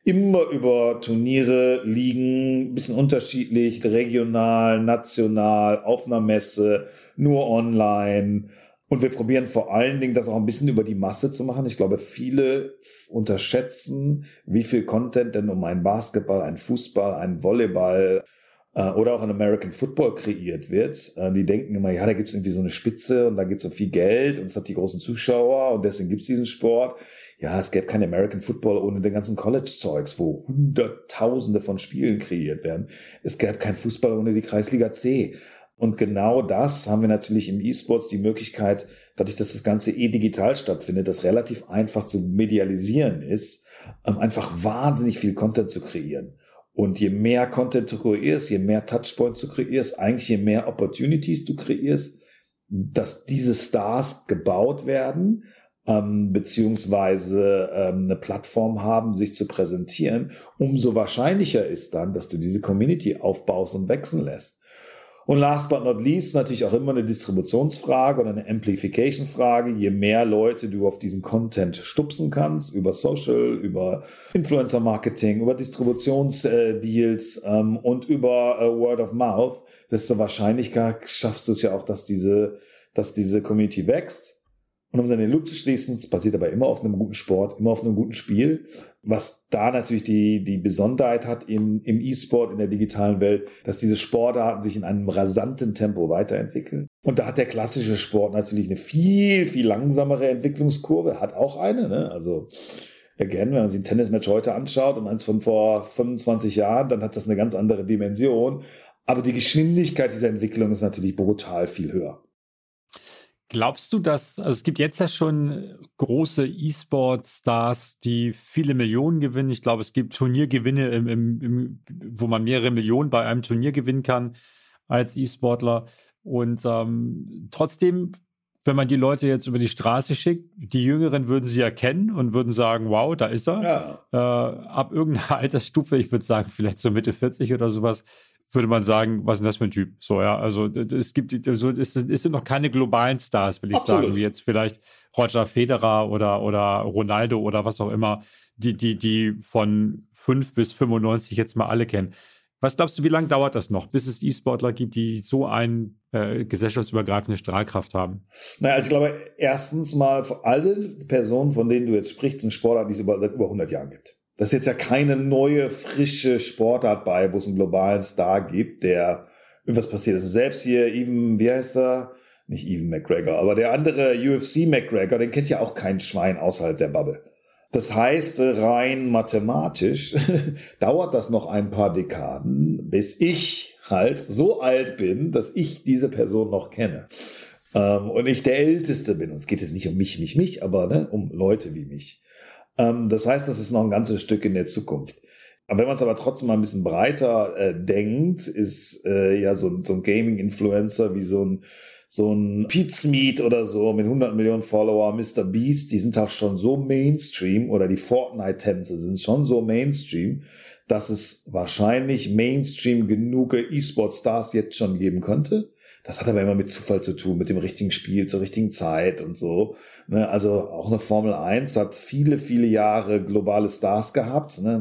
immer über Turniere, Ligen, bisschen unterschiedlich, regional, national, auf einer Messe, nur online. Und wir probieren vor allen Dingen das auch ein bisschen über die Masse zu machen. Ich glaube, viele unterschätzen, wie viel Content denn um einen Basketball, einen Fußball, einen Volleyball äh, oder auch ein American Football kreiert wird. Äh, die denken immer, ja, da gibt es irgendwie so eine Spitze und da es so viel Geld und es hat die großen Zuschauer und deswegen gibt es diesen Sport. Ja, es gäbe kein American Football ohne den ganzen College-Zeugs, wo Hunderttausende von Spielen kreiert werden. Es gäbe kein Fußball ohne die Kreisliga C. Und genau das haben wir natürlich im E-Sports die Möglichkeit, dadurch, dass das Ganze eh digital stattfindet, das relativ einfach zu medialisieren ist, ähm, einfach wahnsinnig viel Content zu kreieren. Und je mehr Content du kreierst, je mehr Touchpoints du kreierst, eigentlich je mehr Opportunities du kreierst, dass diese Stars gebaut werden, ähm, beziehungsweise ähm, eine Plattform haben, sich zu präsentieren, umso wahrscheinlicher ist dann, dass du diese Community aufbaust und wachsen lässt. Und last but not least natürlich auch immer eine Distributionsfrage oder eine Amplification-Frage. Je mehr Leute du auf diesen Content stupsen kannst, über Social, über Influencer-Marketing, über Distributionsdeals ähm, und über äh, Word of Mouth, desto wahrscheinlicher schaffst du es ja auch, dass diese, dass diese Community wächst. Und um den Loop zu schließen, es basiert aber immer auf einem guten Sport, immer auf einem guten Spiel. Was da natürlich die, die Besonderheit hat in, im E-Sport, in der digitalen Welt, dass diese Sportarten sich in einem rasanten Tempo weiterentwickeln. Und da hat der klassische Sport natürlich eine viel, viel langsamere Entwicklungskurve, hat auch eine, ne? Also, again, wenn man sich ein Tennismatch heute anschaut und eins von vor 25 Jahren, dann hat das eine ganz andere Dimension. Aber die Geschwindigkeit dieser Entwicklung ist natürlich brutal viel höher. Glaubst du, dass, also es gibt jetzt ja schon große E-Sport-Stars, die viele Millionen gewinnen. Ich glaube, es gibt Turniergewinne, im, im, im, wo man mehrere Millionen bei einem Turnier gewinnen kann als E-Sportler. Und ähm, trotzdem, wenn man die Leute jetzt über die Straße schickt, die Jüngeren würden sie erkennen und würden sagen, wow, da ist er. Ja. Äh, ab irgendeiner <laughs> Altersstufe, ich würde sagen, vielleicht so Mitte 40 oder sowas, würde man sagen, was ist denn das für ein Typ? So, ja, also es gibt so, es, es sind noch keine globalen Stars, will ich Absolut. sagen, wie jetzt vielleicht Roger Federer oder, oder Ronaldo oder was auch immer, die, die, die von 5 bis 95 jetzt mal alle kennen. Was glaubst du, wie lange dauert das noch, bis es E-Sportler gibt, die so eine äh, gesellschaftsübergreifende Strahlkraft haben? Naja, also ich glaube, erstens mal, für alle Personen, von denen du jetzt sprichst, sind Sportler, die es über, seit über 100 Jahren gibt. Das ist jetzt ja keine neue, frische Sportart bei, wo es einen globalen Star gibt, der irgendwas passiert ist. Und selbst hier, Even, wie heißt er? Nicht Even McGregor, aber der andere UFC McGregor, den kennt ja auch kein Schwein außerhalb der Bubble. Das heißt, rein mathematisch <laughs> dauert das noch ein paar Dekaden, bis ich halt so alt bin, dass ich diese Person noch kenne. Ähm, und ich der Älteste bin. Und es geht jetzt nicht um mich, mich, mich, aber ne, um Leute wie mich. Ähm, das heißt, das ist noch ein ganzes Stück in der Zukunft. Aber wenn man es aber trotzdem mal ein bisschen breiter äh, denkt, ist äh, ja so, so ein Gaming-Influencer wie so ein so ein Pete Smith oder so mit 100 Millionen Follower, Mr. Beast, die sind auch schon so Mainstream oder die Fortnite-Tänze sind schon so Mainstream, dass es wahrscheinlich Mainstream genug E-Sport-Stars jetzt schon geben könnte. Das hat aber immer mit Zufall zu tun, mit dem richtigen Spiel zur richtigen Zeit und so. Ne? Also auch eine Formel 1 hat viele, viele Jahre globale Stars gehabt. Ne?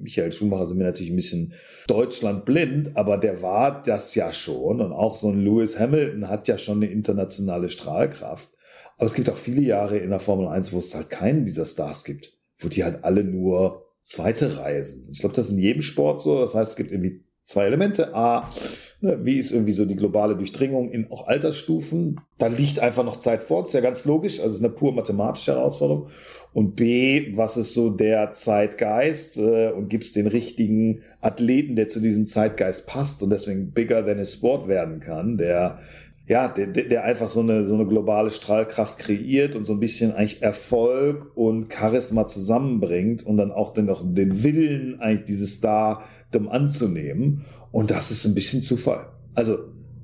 Michael Schumacher sind wir natürlich ein bisschen Deutschland blind, aber der war das ja schon. Und auch so ein Lewis Hamilton hat ja schon eine internationale Strahlkraft. Aber es gibt auch viele Jahre in der Formel 1, wo es halt keinen dieser Stars gibt, wo die halt alle nur zweite Reihe sind. Ich glaube, das ist in jedem Sport so. Das heißt, es gibt irgendwie zwei Elemente. A, ne, wie ist irgendwie so die globale Durchdringung in auch Altersstufen? Da liegt einfach noch Zeit vor, das ist ja ganz logisch, also es ist eine pur mathematische Herausforderung. Und B, was ist so der Zeitgeist äh, und gibt es den richtigen Athleten, der zu diesem Zeitgeist passt und deswegen bigger than a sport werden kann, der ja, der, der einfach so eine, so eine globale Strahlkraft kreiert und so ein bisschen eigentlich Erfolg und Charisma zusammenbringt und dann auch den, auch den Willen eigentlich dieses Star Faktum anzunehmen. Und das ist ein bisschen Zufall. Also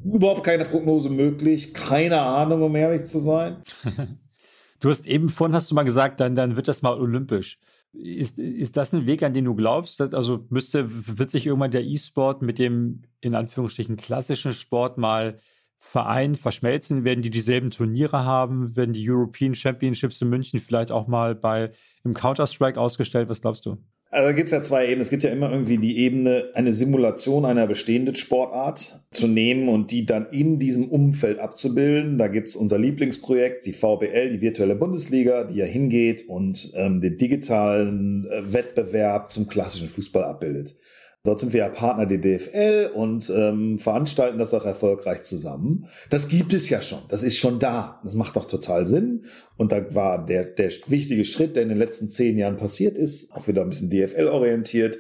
überhaupt keine Prognose möglich, keine Ahnung, um ehrlich zu sein. <laughs> du hast eben vorhin hast du mal gesagt, dann, dann wird das mal olympisch. Ist, ist das ein Weg, an den du glaubst? Also müsste, wird sich irgendwann der E-Sport mit dem, in Anführungsstrichen, klassischen Sport mal vereinen, verschmelzen? Werden die dieselben Turniere haben? Werden die European Championships in München vielleicht auch mal bei, im Counter-Strike ausgestellt? Was glaubst du? Also gibt es ja zwei Ebenen. Es gibt ja immer irgendwie die Ebene, eine Simulation einer bestehenden Sportart zu nehmen und die dann in diesem Umfeld abzubilden. Da gibt's unser Lieblingsprojekt, die VBL, die virtuelle Bundesliga, die ja hingeht und ähm, den digitalen äh, Wettbewerb zum klassischen Fußball abbildet. Dort sind wir ja Partner der DFL und ähm, veranstalten das auch erfolgreich zusammen. Das gibt es ja schon. Das ist schon da. Das macht doch total Sinn. Und da war der, der wichtige Schritt, der in den letzten zehn Jahren passiert ist, auch wieder ein bisschen DFL-orientiert,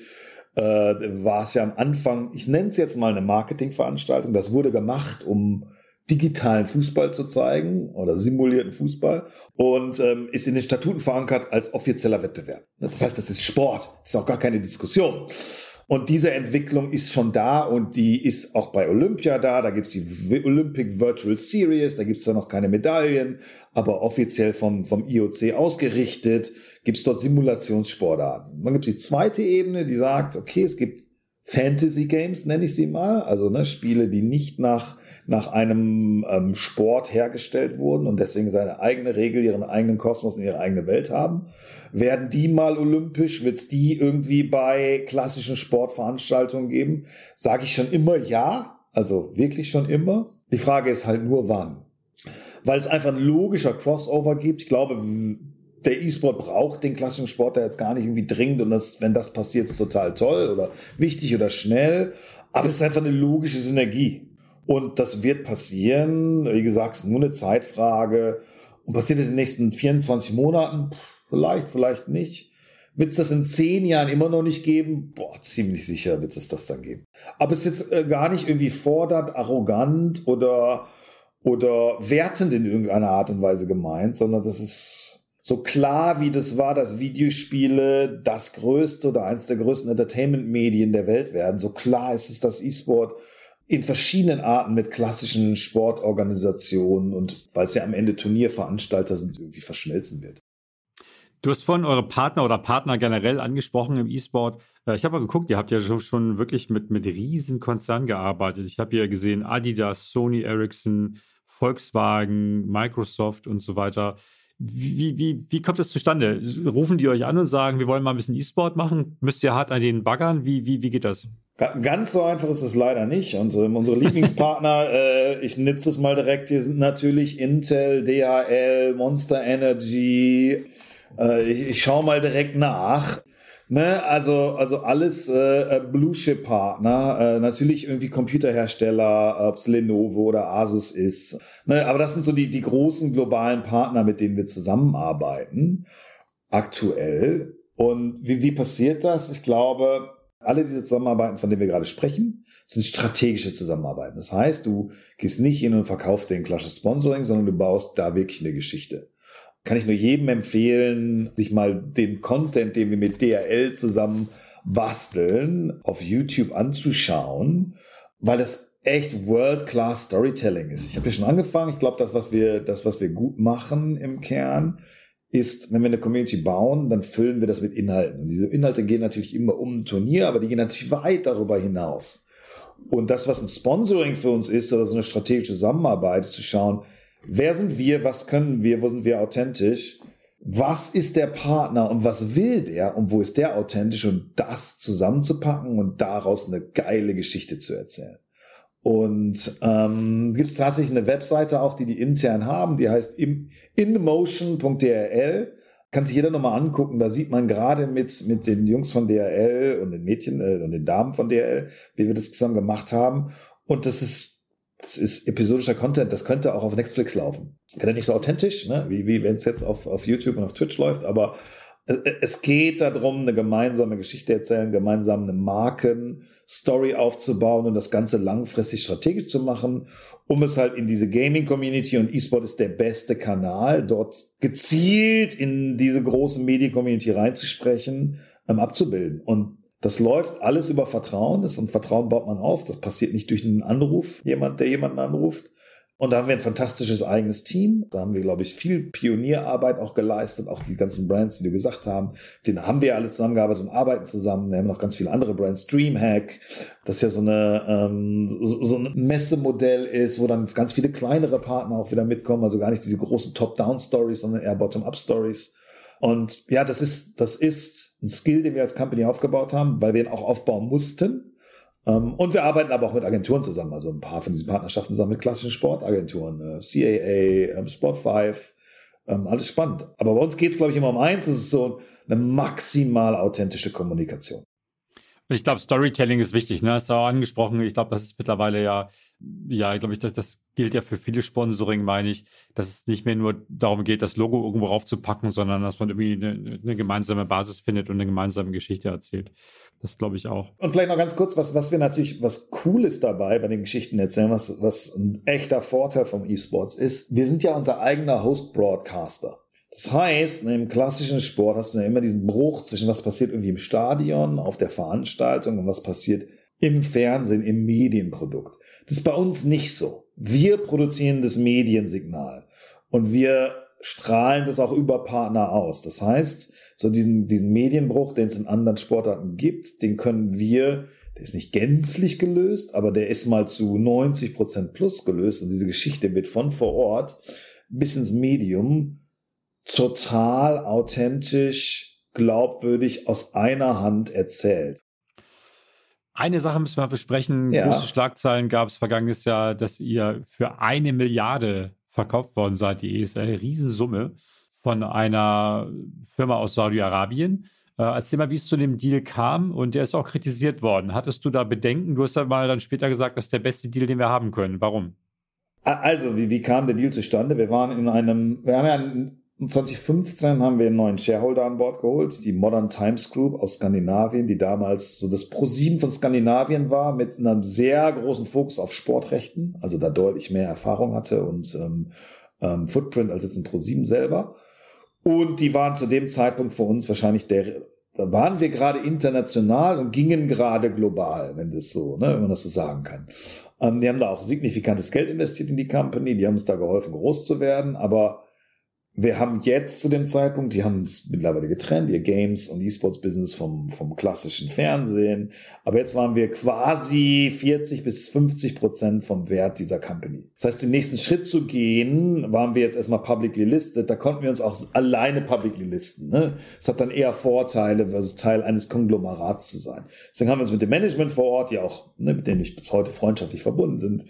äh, war es ja am Anfang, ich nenne es jetzt mal eine Marketingveranstaltung. Das wurde gemacht, um digitalen Fußball zu zeigen oder simulierten Fußball und ähm, ist in den Statuten verankert als offizieller Wettbewerb. Das heißt, das ist Sport. Das ist auch gar keine Diskussion. Und diese Entwicklung ist schon da und die ist auch bei Olympia da. Da gibt's die Olympic Virtual Series, da gibt's zwar noch keine Medaillen, aber offiziell vom, vom IOC ausgerichtet, gibt's dort Simulationssportarten. Dann gibt's die zweite Ebene, die sagt, okay, es gibt Fantasy Games, nenne ich sie mal, also ne, Spiele, die nicht nach nach einem ähm, Sport hergestellt wurden und deswegen seine eigene Regel, ihren eigenen Kosmos und ihre eigene Welt haben. Werden die mal olympisch? Wird es die irgendwie bei klassischen Sportveranstaltungen geben? Sage ich schon immer ja, also wirklich schon immer. Die Frage ist halt nur wann. weil es einfach ein logischer Crossover gibt. Ich glaube, der E-Sport braucht den klassischen Sport da jetzt gar nicht irgendwie dringend und das, wenn das passiert, ist total toll oder wichtig oder schnell. Aber es ist einfach eine logische Synergie. Und das wird passieren. Wie gesagt, es ist nur eine Zeitfrage. Und passiert es in den nächsten 24 Monaten? Vielleicht, vielleicht nicht. Wird es das in zehn Jahren immer noch nicht geben? Boah, ziemlich sicher wird es das dann geben. Aber es ist jetzt äh, gar nicht irgendwie fordernd, arrogant oder, oder wertend in irgendeiner Art und Weise gemeint, sondern das ist so klar, wie das war, dass Videospiele das größte oder eins der größten Entertainment-Medien der Welt werden. So klar ist es, dass E-Sport in verschiedenen Arten mit klassischen Sportorganisationen und weil es ja am Ende Turnierveranstalter sind, irgendwie verschmelzen wird. Du hast vorhin eure Partner oder Partner generell angesprochen im E-Sport. Äh, ich habe mal geguckt, ihr habt ja schon wirklich mit, mit riesen gearbeitet. Ich habe hier gesehen Adidas, Sony Ericsson, Volkswagen, Microsoft und so weiter. Wie, wie, wie kommt das zustande? Rufen die euch an und sagen, wir wollen mal ein bisschen E-Sport machen? Müsst ihr hart an den baggern? Wie, wie, wie geht das? Ganz so einfach ist es leider nicht. Unsere, unsere Lieblingspartner, <laughs> äh, ich nitze es mal direkt, hier sind natürlich Intel, DHL, Monster Energy, äh, ich, ich schaue mal direkt nach. Ne, also, also alles äh, Blue Chip Partner, äh, natürlich irgendwie Computerhersteller, ob es Lenovo oder Asus ist. Ne, aber das sind so die, die großen globalen Partner, mit denen wir zusammenarbeiten. Aktuell. Und wie, wie passiert das? Ich glaube, alle diese Zusammenarbeiten, von denen wir gerade sprechen, sind strategische Zusammenarbeiten. Das heißt, du gehst nicht hin und verkaufst den klassisches Sponsoring, sondern du baust da wirklich eine Geschichte kann ich nur jedem empfehlen, sich mal den Content, den wir mit DRL zusammen basteln, auf YouTube anzuschauen, weil das echt World-Class Storytelling ist. Ich habe ja schon angefangen. Ich glaube, das, was wir, das, was wir gut machen im Kern, ist, wenn wir eine Community bauen, dann füllen wir das mit Inhalten. Diese Inhalte gehen natürlich immer um ein Turnier, aber die gehen natürlich weit darüber hinaus. Und das, was ein Sponsoring für uns ist, oder so eine strategische Zusammenarbeit, ist zu schauen, Wer sind wir? Was können wir? Wo sind wir authentisch? Was ist der Partner und was will der und wo ist der authentisch und das zusammenzupacken und daraus eine geile Geschichte zu erzählen. Und ähm, gibt es tatsächlich eine Webseite auch, die die intern haben, die heißt inmotion.drl. Kann sich jeder nochmal angucken. Da sieht man gerade mit, mit den Jungs von DRL und den Mädchen äh, und den Damen von DRL, wie wir das zusammen gemacht haben. Und das ist das ist episodischer Content, das könnte auch auf Netflix laufen. Wäre nicht so authentisch, ne? wie, wie wenn es jetzt auf, auf YouTube und auf Twitch läuft, aber es geht darum, eine gemeinsame Geschichte erzählen, gemeinsam eine Marken-Story aufzubauen und das Ganze langfristig strategisch zu machen, um es halt in diese Gaming-Community und E-Sport ist der beste Kanal, dort gezielt in diese große Medien-Community reinzusprechen, ähm, abzubilden. Und das läuft alles über Vertrauen. Das, und Vertrauen baut man auf. Das passiert nicht durch einen Anruf, jemand, der jemanden anruft. Und da haben wir ein fantastisches eigenes Team. Da haben wir, glaube ich, viel Pionierarbeit auch geleistet. Auch die ganzen Brands, die wir gesagt haben, denen haben wir alle zusammengearbeitet und arbeiten zusammen. Wir haben noch ganz viele andere Brands. Dreamhack, das ja so eine ähm, so, so ein Messemodell ist, wo dann ganz viele kleinere Partner auch wieder mitkommen. Also gar nicht diese großen Top-Down-Stories, sondern eher Bottom-Up-Stories. Und ja, das ist, das ist ein Skill, den wir als Company aufgebaut haben, weil wir ihn auch aufbauen mussten. Ähm, und wir arbeiten aber auch mit Agenturen zusammen, also ein paar von diesen Partnerschaften zusammen mit klassischen Sportagenturen, äh, CAA, ähm, Sport 5, ähm, alles spannend. Aber bei uns geht es, glaube ich, immer um eins, es ist so eine maximal authentische Kommunikation. Ich glaube, Storytelling ist wichtig, ne? Hast du auch angesprochen. Ich glaube, das ist mittlerweile ja, ja, glaube ich, dass das gilt ja für viele Sponsoring, meine ich, dass es nicht mehr nur darum geht, das Logo irgendwo raufzupacken, sondern dass man irgendwie eine, eine gemeinsame Basis findet und eine gemeinsame Geschichte erzählt. Das glaube ich auch. Und vielleicht noch ganz kurz, was, was wir natürlich, was cool ist dabei bei den Geschichten erzählen, was, was ein echter Vorteil vom E-Sports ist. Wir sind ja unser eigener Host-Broadcaster. Das heißt, im klassischen Sport hast du ja immer diesen Bruch zwischen was passiert irgendwie im Stadion, auf der Veranstaltung und was passiert im Fernsehen, im Medienprodukt. Das ist bei uns nicht so. Wir produzieren das Mediensignal und wir strahlen das auch über Partner aus. Das heißt, so diesen, diesen Medienbruch, den es in anderen Sportarten gibt, den können wir, der ist nicht gänzlich gelöst, aber der ist mal zu 90 Prozent plus gelöst und diese Geschichte wird von vor Ort bis ins Medium total authentisch, glaubwürdig aus einer Hand erzählt. Eine Sache müssen wir besprechen. Ja. Große Schlagzeilen gab es vergangenes Jahr, dass ihr für eine Milliarde verkauft worden seid, die ESL, Riesensumme von einer Firma aus Saudi-Arabien. Äh, erzähl mal, wie es zu dem Deal kam und der ist auch kritisiert worden. Hattest du da Bedenken? Du hast ja mal dann später gesagt, das ist der beste Deal, den wir haben können. Warum? Also, wie, wie kam der Deal zustande? Wir waren in einem, wir haben ja 2015 haben wir einen neuen Shareholder an Bord geholt, die Modern Times Group aus Skandinavien, die damals so das ProSieben von Skandinavien war, mit einem sehr großen Fokus auf Sportrechten, also da deutlich mehr Erfahrung hatte und ähm, ähm, Footprint als jetzt ein ProSieben selber. Und die waren zu dem Zeitpunkt für uns wahrscheinlich der, da waren wir gerade international und gingen gerade global, wenn das so, ne, wenn man das so sagen kann. Ähm, die haben da auch signifikantes Geld investiert in die Company, die haben uns da geholfen, groß zu werden, aber wir haben jetzt zu dem Zeitpunkt, die haben es mittlerweile getrennt, ihr Games- und E-Sports-Business vom, vom klassischen Fernsehen. Aber jetzt waren wir quasi 40 bis 50 Prozent vom Wert dieser Company. Das heißt, den nächsten Schritt zu gehen, waren wir jetzt erstmal publicly listed. Da konnten wir uns auch alleine publicly listen. Ne? Das hat dann eher Vorteile, versus Teil eines Konglomerats zu sein. Deswegen haben wir uns mit dem Management vor Ort, die auch, ne, mit denen ich bis heute freundschaftlich verbunden sind,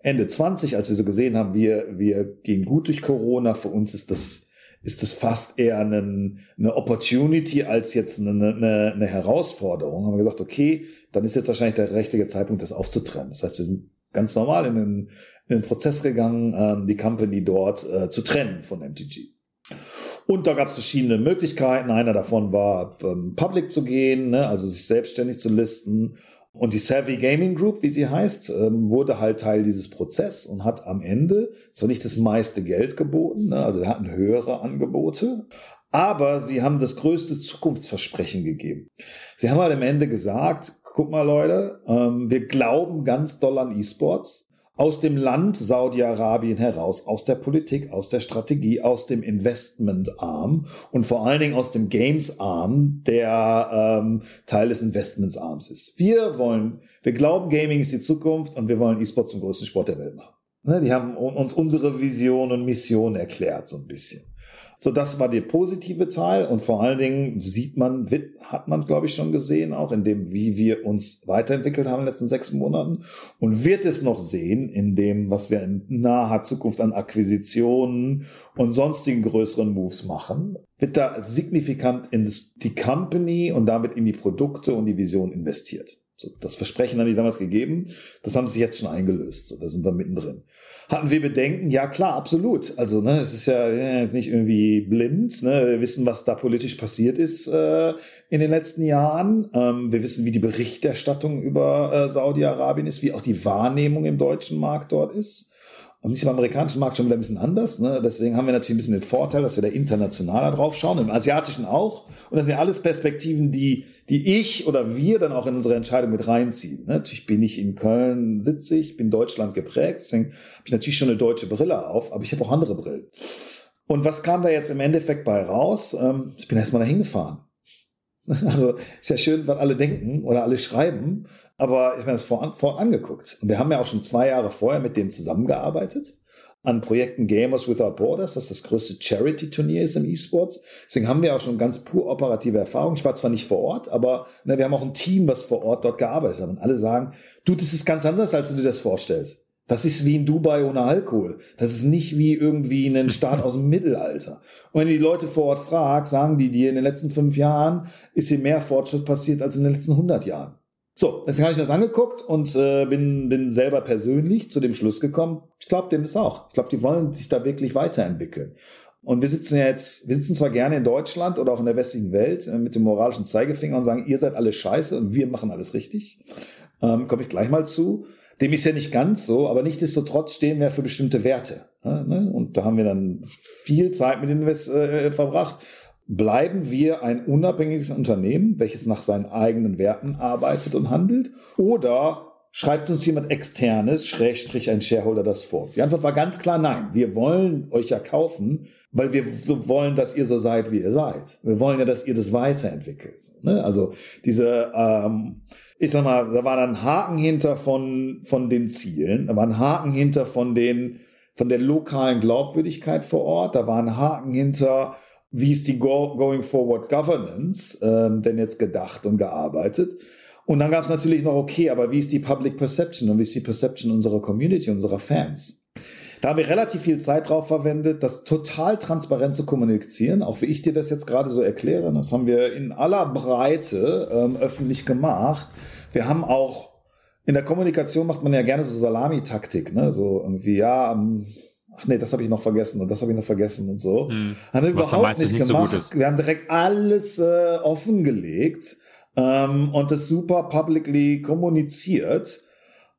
Ende 20, als wir so gesehen haben, wir, wir gehen gut durch Corona, für uns ist das, ist das fast eher eine, eine Opportunity als jetzt eine, eine, eine Herausforderung. Haben wir gesagt, okay, dann ist jetzt wahrscheinlich der richtige Zeitpunkt, das aufzutrennen. Das heißt, wir sind ganz normal in den, in den Prozess gegangen, ähm, die Company dort äh, zu trennen von MTG. Und da gab es verschiedene Möglichkeiten. Einer davon war, ähm, public zu gehen, ne, also sich selbstständig zu listen. Und die Savvy Gaming Group, wie sie heißt, ähm, wurde halt Teil dieses Prozesses und hat am Ende zwar nicht das meiste Geld geboten, ne, also hatten höhere Angebote, aber sie haben das größte Zukunftsversprechen gegeben. Sie haben halt am Ende gesagt, guck mal Leute, ähm, wir glauben ganz doll an E-Sports aus dem Land Saudi-Arabien heraus, aus der Politik, aus der Strategie, aus dem Investment-Arm und vor allen Dingen aus dem Games-Arm, der ähm, Teil des Investments-Arms ist. Wir wollen, wir glauben, Gaming ist die Zukunft und wir wollen E-Sport zum größten Sport der Welt machen. Ne, die haben uns unsere Vision und Mission erklärt, so ein bisschen. So, das war der positive Teil und vor allen Dingen sieht man, hat man, glaube ich, schon gesehen, auch in dem, wie wir uns weiterentwickelt haben in den letzten sechs Monaten und wird es noch sehen in dem, was wir in naher Zukunft an Akquisitionen und sonstigen größeren Moves machen, wird da signifikant in die Company und damit in die Produkte und die Vision investiert. So, das Versprechen haben die damals gegeben, das haben sie jetzt schon eingelöst. So, da sind wir mittendrin. Hatten wir Bedenken? Ja, klar, absolut. Also, ne, es ist ja jetzt nicht irgendwie blind. Ne? Wir wissen, was da politisch passiert ist äh, in den letzten Jahren. Ähm, wir wissen, wie die Berichterstattung über äh, Saudi-Arabien ist, wie auch die Wahrnehmung im deutschen Markt dort ist. Und ist im amerikanischen Markt schon wieder ein bisschen anders. Ne? Deswegen haben wir natürlich ein bisschen den Vorteil, dass wir da internationaler drauf schauen, im asiatischen auch. Und das sind ja alles Perspektiven, die, die ich oder wir dann auch in unsere Entscheidung mit reinziehen. Ne? Natürlich bin ich in Köln, sitze ich, bin Deutschland geprägt, deswegen habe ich natürlich schon eine deutsche Brille auf, aber ich habe auch andere Brillen. Und was kam da jetzt im Endeffekt bei raus? Ähm, ich bin erstmal dahin gefahren. <laughs> Also ist ja schön, was alle denken oder alle schreiben, aber ich habe mir das vor, vor angeguckt. Und wir haben ja auch schon zwei Jahre vorher mit denen zusammengearbeitet an Projekten Gamers Without Borders, das das größte Charity-Turnier ist im E-Sports. Deswegen haben wir auch schon ganz pur operative Erfahrung. Ich war zwar nicht vor Ort, aber ne, wir haben auch ein Team, was vor Ort dort gearbeitet hat. Und alle sagen, du, das ist ganz anders, als du dir das vorstellst. Das ist wie in Dubai ohne Alkohol. Das ist nicht wie irgendwie ein Staat aus dem <laughs> Mittelalter. Und wenn du die Leute vor Ort fragst, sagen die dir, in den letzten fünf Jahren ist hier mehr Fortschritt passiert als in den letzten hundert Jahren. So, deswegen habe ich mir das angeguckt und äh, bin, bin selber persönlich zu dem Schluss gekommen, ich glaube dem das auch. Ich glaube, die wollen sich da wirklich weiterentwickeln. Und wir sitzen ja jetzt, wir sitzen zwar gerne in Deutschland oder auch in der westlichen Welt äh, mit dem moralischen Zeigefinger und sagen, ihr seid alle scheiße und wir machen alles richtig. Ähm, Komme ich gleich mal zu. Dem ist ja nicht ganz so, aber nichtsdestotrotz stehen wir für bestimmte Werte. Ne? Und da haben wir dann viel Zeit mit ihnen äh, verbracht Bleiben wir ein unabhängiges Unternehmen, welches nach seinen eigenen Werten arbeitet und handelt? Oder schreibt uns jemand externes, Schrägstrich ein Shareholder das vor? Die Antwort war ganz klar nein. Wir wollen euch ja kaufen, weil wir so wollen, dass ihr so seid, wie ihr seid. Wir wollen ja, dass ihr das weiterentwickelt. Ne? Also diese, ähm, ich sag mal, da war ein Haken hinter von, von den Zielen, da war ein Haken hinter von den, von der lokalen Glaubwürdigkeit vor Ort, da war ein Haken hinter wie ist die Go Going Forward Governance ähm, denn jetzt gedacht und gearbeitet? Und dann gab es natürlich noch, okay, aber wie ist die Public Perception und wie ist die Perception unserer Community, unserer Fans? Da haben wir relativ viel Zeit drauf verwendet, das total transparent zu kommunizieren, auch wie ich dir das jetzt gerade so erkläre. Das haben wir in aller Breite ähm, öffentlich gemacht. Wir haben auch in der Kommunikation macht man ja gerne so Salamitaktik, ne? So irgendwie, ja, ach nee, das habe ich noch vergessen und das habe ich noch vergessen und so. Hm. Haben wir überhaupt nicht, nicht gemacht. So wir haben direkt alles äh, offengelegt ähm, und das super publicly kommuniziert.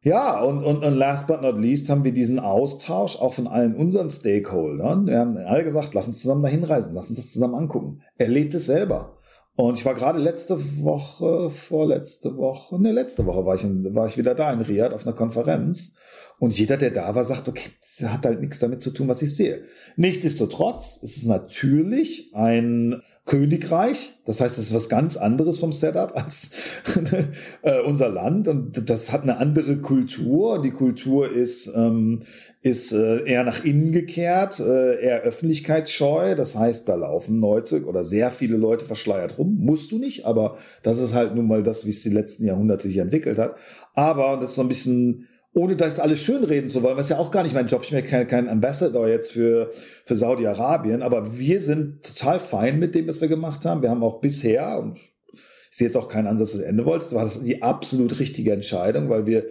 Ja, und, und, und last but not least haben wir diesen Austausch auch von allen unseren Stakeholdern. Wir haben alle gesagt, lass uns zusammen dahin reisen, lass uns das zusammen angucken. Er lebt es selber. Und ich war gerade letzte Woche, vorletzte Woche, ne, letzte Woche war ich, in, war ich wieder da in Riyadh auf einer Konferenz. Und jeder, der da war, sagt, okay, das hat halt nichts damit zu tun, was ich sehe. Nichtsdestotrotz ist es natürlich ein Königreich. Das heißt, es ist was ganz anderes vom Setup als <laughs> äh, unser Land. Und das hat eine andere Kultur. Die Kultur ist, ähm, ist äh, eher nach innen gekehrt, äh, eher öffentlichkeitsscheu. Das heißt, da laufen Leute oder sehr viele Leute verschleiert rum. Musst du nicht, aber das ist halt nun mal das, wie es die letzten Jahrhunderte sich entwickelt hat. Aber das ist so ein bisschen ohne das alles schönreden zu wollen, was ja auch gar nicht mein Job. Ich bin kein, kein Ambassador jetzt für, für Saudi-Arabien, aber wir sind total fein mit dem, was wir gemacht haben. Wir haben auch bisher, und ich sehe jetzt auch keinen Ansatz, das Ende wollte, war das die absolut richtige Entscheidung, weil wir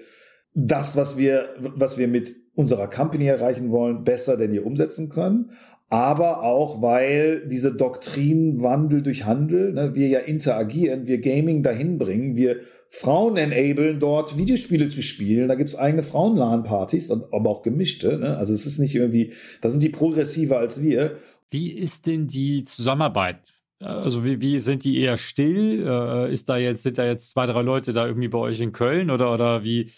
das, was wir, was wir mit unserer Company erreichen wollen, besser denn je umsetzen können. Aber auch, weil diese Doktrinwandel durch Handel, ne, wir ja interagieren, wir Gaming dahin bringen, wir Frauen enablen, dort Videospiele zu spielen. Da gibt's eigene Frauen-LAN-Partys, aber auch gemischte. Ne? Also es ist nicht irgendwie, da sind die progressiver als wir. Wie ist denn die Zusammenarbeit? Also wie, wie sind die eher still? Äh, ist da jetzt, sind da jetzt zwei, drei Leute da irgendwie bei euch in Köln oder, oder wie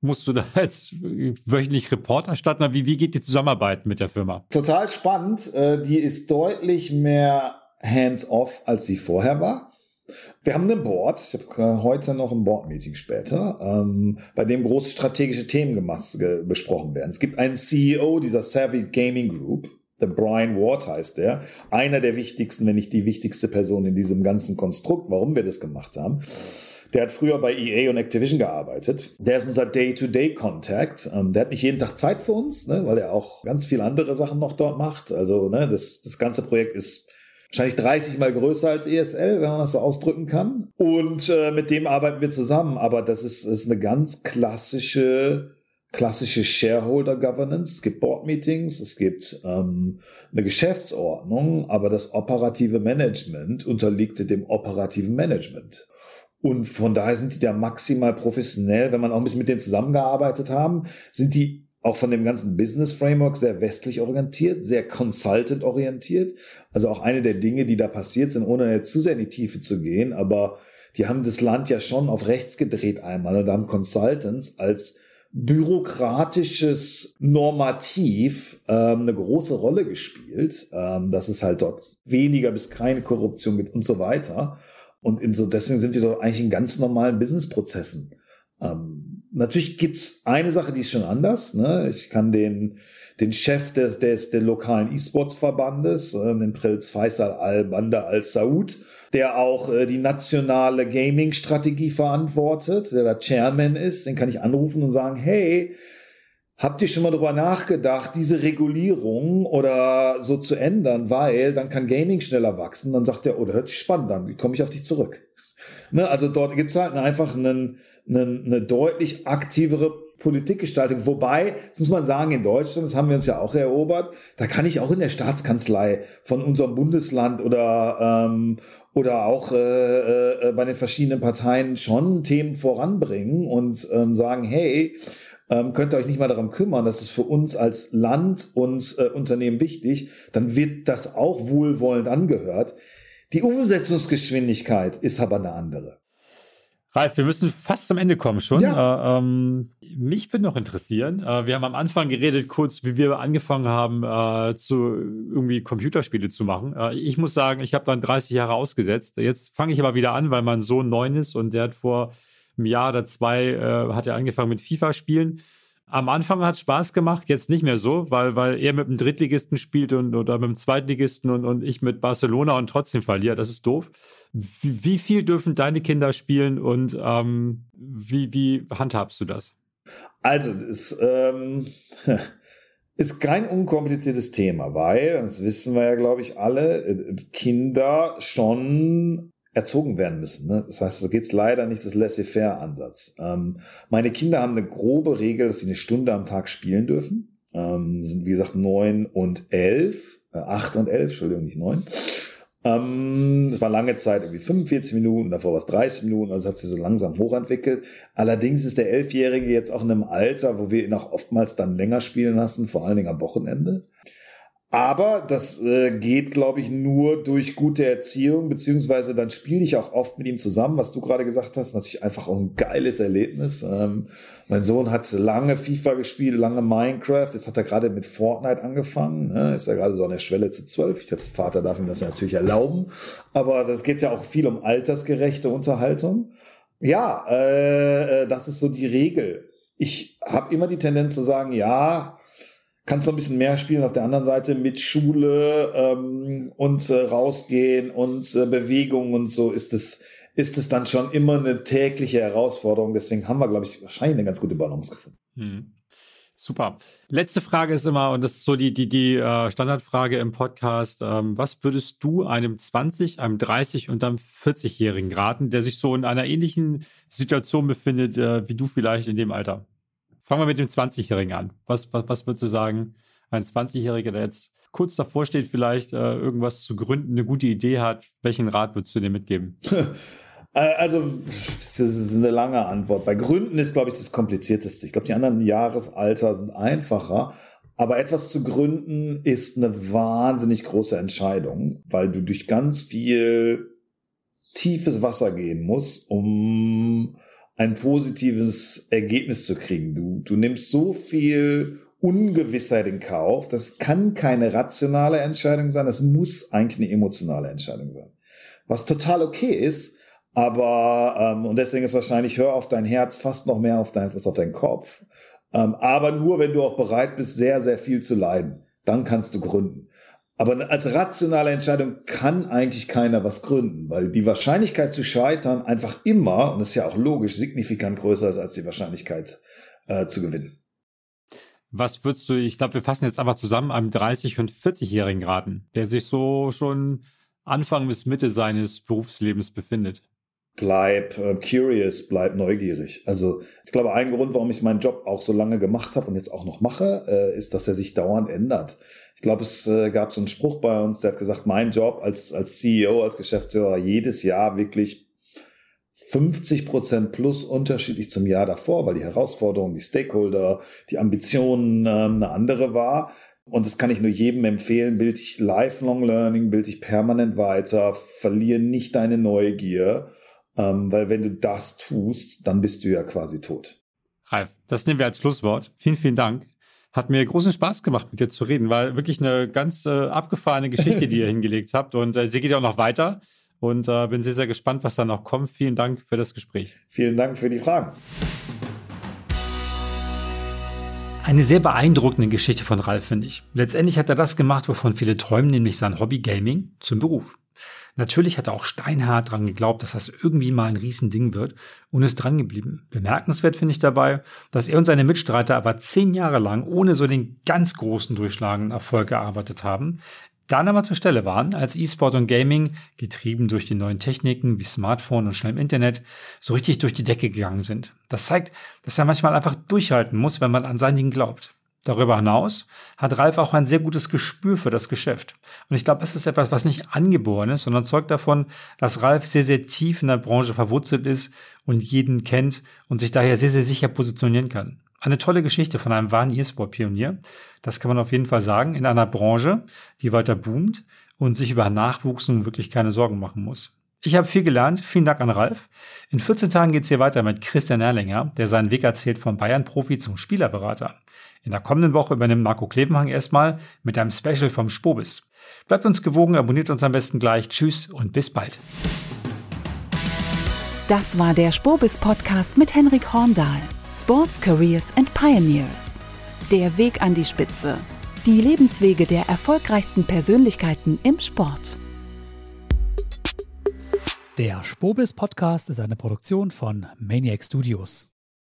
musst du da <laughs> jetzt wöchentlich Report erstatten? Wie, wie geht die Zusammenarbeit mit der Firma? Total spannend. Äh, die ist deutlich mehr hands-off, als sie vorher war. Wir haben ein Board, ich habe heute noch ein Board-Meeting später, ähm, bei dem große strategische Themen besprochen werden. Es gibt einen CEO dieser Savvy Gaming Group, der Brian Ward heißt der, einer der wichtigsten, wenn nicht die wichtigste Person in diesem ganzen Konstrukt, warum wir das gemacht haben. Der hat früher bei EA und Activision gearbeitet. Der ist unser Day-to-Day-Contact. Ähm, der hat nicht jeden Tag Zeit für uns, ne, weil er auch ganz viele andere Sachen noch dort macht. Also ne, das, das ganze Projekt ist wahrscheinlich 30 mal größer als ESL, wenn man das so ausdrücken kann. Und äh, mit dem arbeiten wir zusammen. Aber das ist, ist eine ganz klassische klassische Shareholder Governance. Es gibt Board Meetings, es gibt ähm, eine Geschäftsordnung, aber das operative Management unterliegt dem operativen Management. Und von daher sind die da maximal professionell. Wenn man auch ein bisschen mit denen zusammengearbeitet haben, sind die auch von dem ganzen Business Framework sehr westlich orientiert, sehr consultant orientiert. Also auch eine der Dinge, die da passiert sind, ohne jetzt zu sehr in die Tiefe zu gehen, aber die haben das Land ja schon auf rechts gedreht einmal und haben Consultants als bürokratisches Normativ ähm, eine große Rolle gespielt, ähm, dass es halt dort weniger bis keine Korruption gibt und so weiter. Und in so, deswegen sind wir dort eigentlich in ganz normalen Businessprozessen. Ähm, natürlich gibt's eine Sache, die ist schon anders. Ne? Ich kann den, den Chef des, des, des lokalen E-Sports-Verbandes, äh, den Prilz Faisal al-Banda al-Saud, der auch äh, die nationale Gaming-Strategie verantwortet, der da Chairman ist, den kann ich anrufen und sagen, hey, Habt ihr schon mal darüber nachgedacht, diese Regulierung oder so zu ändern, weil dann kann Gaming schneller wachsen? Dann sagt er, oh, das hört sich spannend an, wie komme ich auf dich zurück? Ne, also dort gibt's halt einfach einen, einen, eine deutlich aktivere Politikgestaltung. Wobei, das muss man sagen, in Deutschland, das haben wir uns ja auch erobert, da kann ich auch in der Staatskanzlei von unserem Bundesland oder, ähm, oder auch äh, äh, bei den verschiedenen Parteien schon Themen voranbringen und ähm, sagen, hey, ähm, könnt ihr euch nicht mal darum kümmern, das ist für uns als Land und äh, Unternehmen wichtig, dann wird das auch wohlwollend angehört. Die Umsetzungsgeschwindigkeit ist aber eine andere. Ralf, wir müssen fast zum Ende kommen schon. Ja. Äh, ähm, mich würde noch interessieren, äh, wir haben am Anfang geredet, kurz, wie wir angefangen haben, äh, zu irgendwie Computerspiele zu machen. Äh, ich muss sagen, ich habe dann 30 Jahre ausgesetzt. Jetzt fange ich aber wieder an, weil mein Sohn neun ist und der hat vor einem Jahr oder zwei äh, hat er angefangen mit FIFA spielen. Am Anfang hat es Spaß gemacht, jetzt nicht mehr so, weil, weil er mit dem Drittligisten spielt und, oder mit dem Zweitligisten und, und ich mit Barcelona und trotzdem verliere. Das ist doof. Wie, viel dürfen deine Kinder spielen und ähm, wie, wie handhabst du das? Also, es, ähm, <laughs> Ist kein unkompliziertes Thema, weil, das wissen wir ja, glaube ich, alle, äh, Kinder schon erzogen werden müssen. Ne? Das heißt, so geht's leider nicht das Laissez-faire-Ansatz. Ähm, meine Kinder haben eine grobe Regel, dass sie eine Stunde am Tag spielen dürfen. Ähm, sind, wie gesagt, neun und elf, äh, acht und elf, Entschuldigung, nicht neun. Ähm, das war lange Zeit irgendwie 45 Minuten, davor war es 30 Minuten, also hat sich so langsam hochentwickelt. Allerdings ist der Elfjährige jetzt auch in einem Alter, wo wir ihn auch oftmals dann länger spielen lassen, vor allen Dingen am Wochenende. Aber das äh, geht, glaube ich, nur durch gute Erziehung, beziehungsweise dann spiele ich auch oft mit ihm zusammen, was du gerade gesagt hast. Natürlich einfach auch ein geiles Erlebnis. Ähm, mein Sohn hat lange FIFA gespielt, lange Minecraft. Jetzt hat er gerade mit Fortnite angefangen. Ne? Ist ja gerade so an der Schwelle zu zwölf. Ich als Vater darf ihm das natürlich erlauben. Aber das geht ja auch viel um altersgerechte Unterhaltung. Ja, äh, äh das ist so die Regel. Ich habe immer die Tendenz zu sagen, ja, kannst noch ein bisschen mehr spielen. Auf der anderen Seite mit Schule ähm, und äh, rausgehen und äh, Bewegung und so ist es ist es dann schon immer eine tägliche Herausforderung. Deswegen haben wir, glaube ich, wahrscheinlich eine ganz gute Balance gefunden. Hm. Super. Letzte Frage ist immer, und das ist so die, die, die äh, Standardfrage im Podcast, ähm, was würdest du einem 20, einem 30 und einem 40-Jährigen raten, der sich so in einer ähnlichen Situation befindet, äh, wie du vielleicht in dem Alter? Fangen wir mit dem 20-Jährigen an. Was, was, was würdest du sagen? Ein 20-Jähriger, der jetzt kurz davor steht, vielleicht äh, irgendwas zu gründen, eine gute Idee hat, welchen Rat würdest du dir mitgeben? <laughs> Äh, also, das ist eine lange Antwort. Bei Gründen ist, glaube ich, das komplizierteste. Ich glaube, die anderen Jahresalter sind einfacher. Aber etwas zu gründen ist eine wahnsinnig große Entscheidung, weil du durch ganz viel tiefes Wasser gehen musst, um ein positives Ergebnis zu kriegen. Du, du nimmst so viel Ungewissheit in Kauf. Das kann keine rationale Entscheidung sein. Das muss eigentlich eine emotionale Entscheidung sein. Was total okay ist, aber, ähm, und deswegen ist wahrscheinlich, hör auf dein Herz fast noch mehr auf dein, als auf deinen Kopf. Ähm, aber nur, wenn du auch bereit bist, sehr, sehr viel zu leiden. Dann kannst du gründen. Aber als rationale Entscheidung kann eigentlich keiner was gründen, weil die Wahrscheinlichkeit zu scheitern einfach immer, und das ist ja auch logisch, signifikant größer ist als die Wahrscheinlichkeit äh, zu gewinnen. Was würdest du, ich glaube, wir fassen jetzt einfach zusammen, einem 30- und 40-Jährigen raten, der sich so schon Anfang bis Mitte seines Berufslebens befindet? Bleib äh, curious, bleib neugierig. Also ich glaube, ein Grund, warum ich meinen Job auch so lange gemacht habe und jetzt auch noch mache, äh, ist, dass er sich dauernd ändert. Ich glaube, es äh, gab so einen Spruch bei uns, der hat gesagt, mein Job als, als CEO, als Geschäftsführer jedes Jahr wirklich 50 Prozent plus unterschiedlich zum Jahr davor, weil die Herausforderungen, die Stakeholder, die Ambitionen ähm, eine andere war. Und das kann ich nur jedem empfehlen. Bild dich lifelong learning, bild dich permanent weiter, verliere nicht deine Neugier, ähm, weil wenn du das tust, dann bist du ja quasi tot. Ralf, das nehmen wir als Schlusswort. Vielen, vielen Dank. Hat mir großen Spaß gemacht, mit dir zu reden, weil wirklich eine ganz äh, abgefahrene Geschichte, die ihr <laughs> hingelegt habt. Und äh, sie geht ja auch noch weiter. Und äh, bin sehr, sehr gespannt, was da noch kommt. Vielen Dank für das Gespräch. Vielen Dank für die Fragen. Eine sehr beeindruckende Geschichte von Ralf, finde ich. Letztendlich hat er das gemacht, wovon viele träumen, nämlich sein Hobby Gaming zum Beruf. Natürlich hat er auch steinhart dran geglaubt, dass das irgendwie mal ein Riesending wird und ist dran geblieben. Bemerkenswert finde ich dabei, dass er und seine Mitstreiter aber zehn Jahre lang ohne so den ganz großen durchschlagenden Erfolg gearbeitet haben, dann aber zur Stelle waren, als E-Sport und Gaming, getrieben durch die neuen Techniken wie Smartphone und schnell im Internet, so richtig durch die Decke gegangen sind. Das zeigt, dass er manchmal einfach durchhalten muss, wenn man an sein Ding glaubt. Darüber hinaus hat Ralf auch ein sehr gutes Gespür für das Geschäft. Und ich glaube, das ist etwas, was nicht angeboren ist, sondern zeugt davon, dass Ralf sehr, sehr tief in der Branche verwurzelt ist und jeden kennt und sich daher sehr, sehr sicher positionieren kann. Eine tolle Geschichte von einem wahren E-Sport-Pionier. Das kann man auf jeden Fall sagen, in einer Branche, die weiter boomt und sich über Nachwuchs nun wirklich keine Sorgen machen muss. Ich habe viel gelernt. Vielen Dank an Ralf. In 14 Tagen geht's hier weiter mit Christian Erlinger, der seinen Weg erzählt vom Bayern-Profi zum Spielerberater. In der kommenden Woche übernimmt Marco Klebenhang erstmal mit einem Special vom Spobis. Bleibt uns gewogen, abonniert uns am besten gleich. Tschüss und bis bald. Das war der Spobis Podcast mit Henrik Horndahl. Sports Careers and Pioneers. Der Weg an die Spitze. Die Lebenswege der erfolgreichsten Persönlichkeiten im Sport. Der Spobis Podcast ist eine Produktion von Maniac Studios.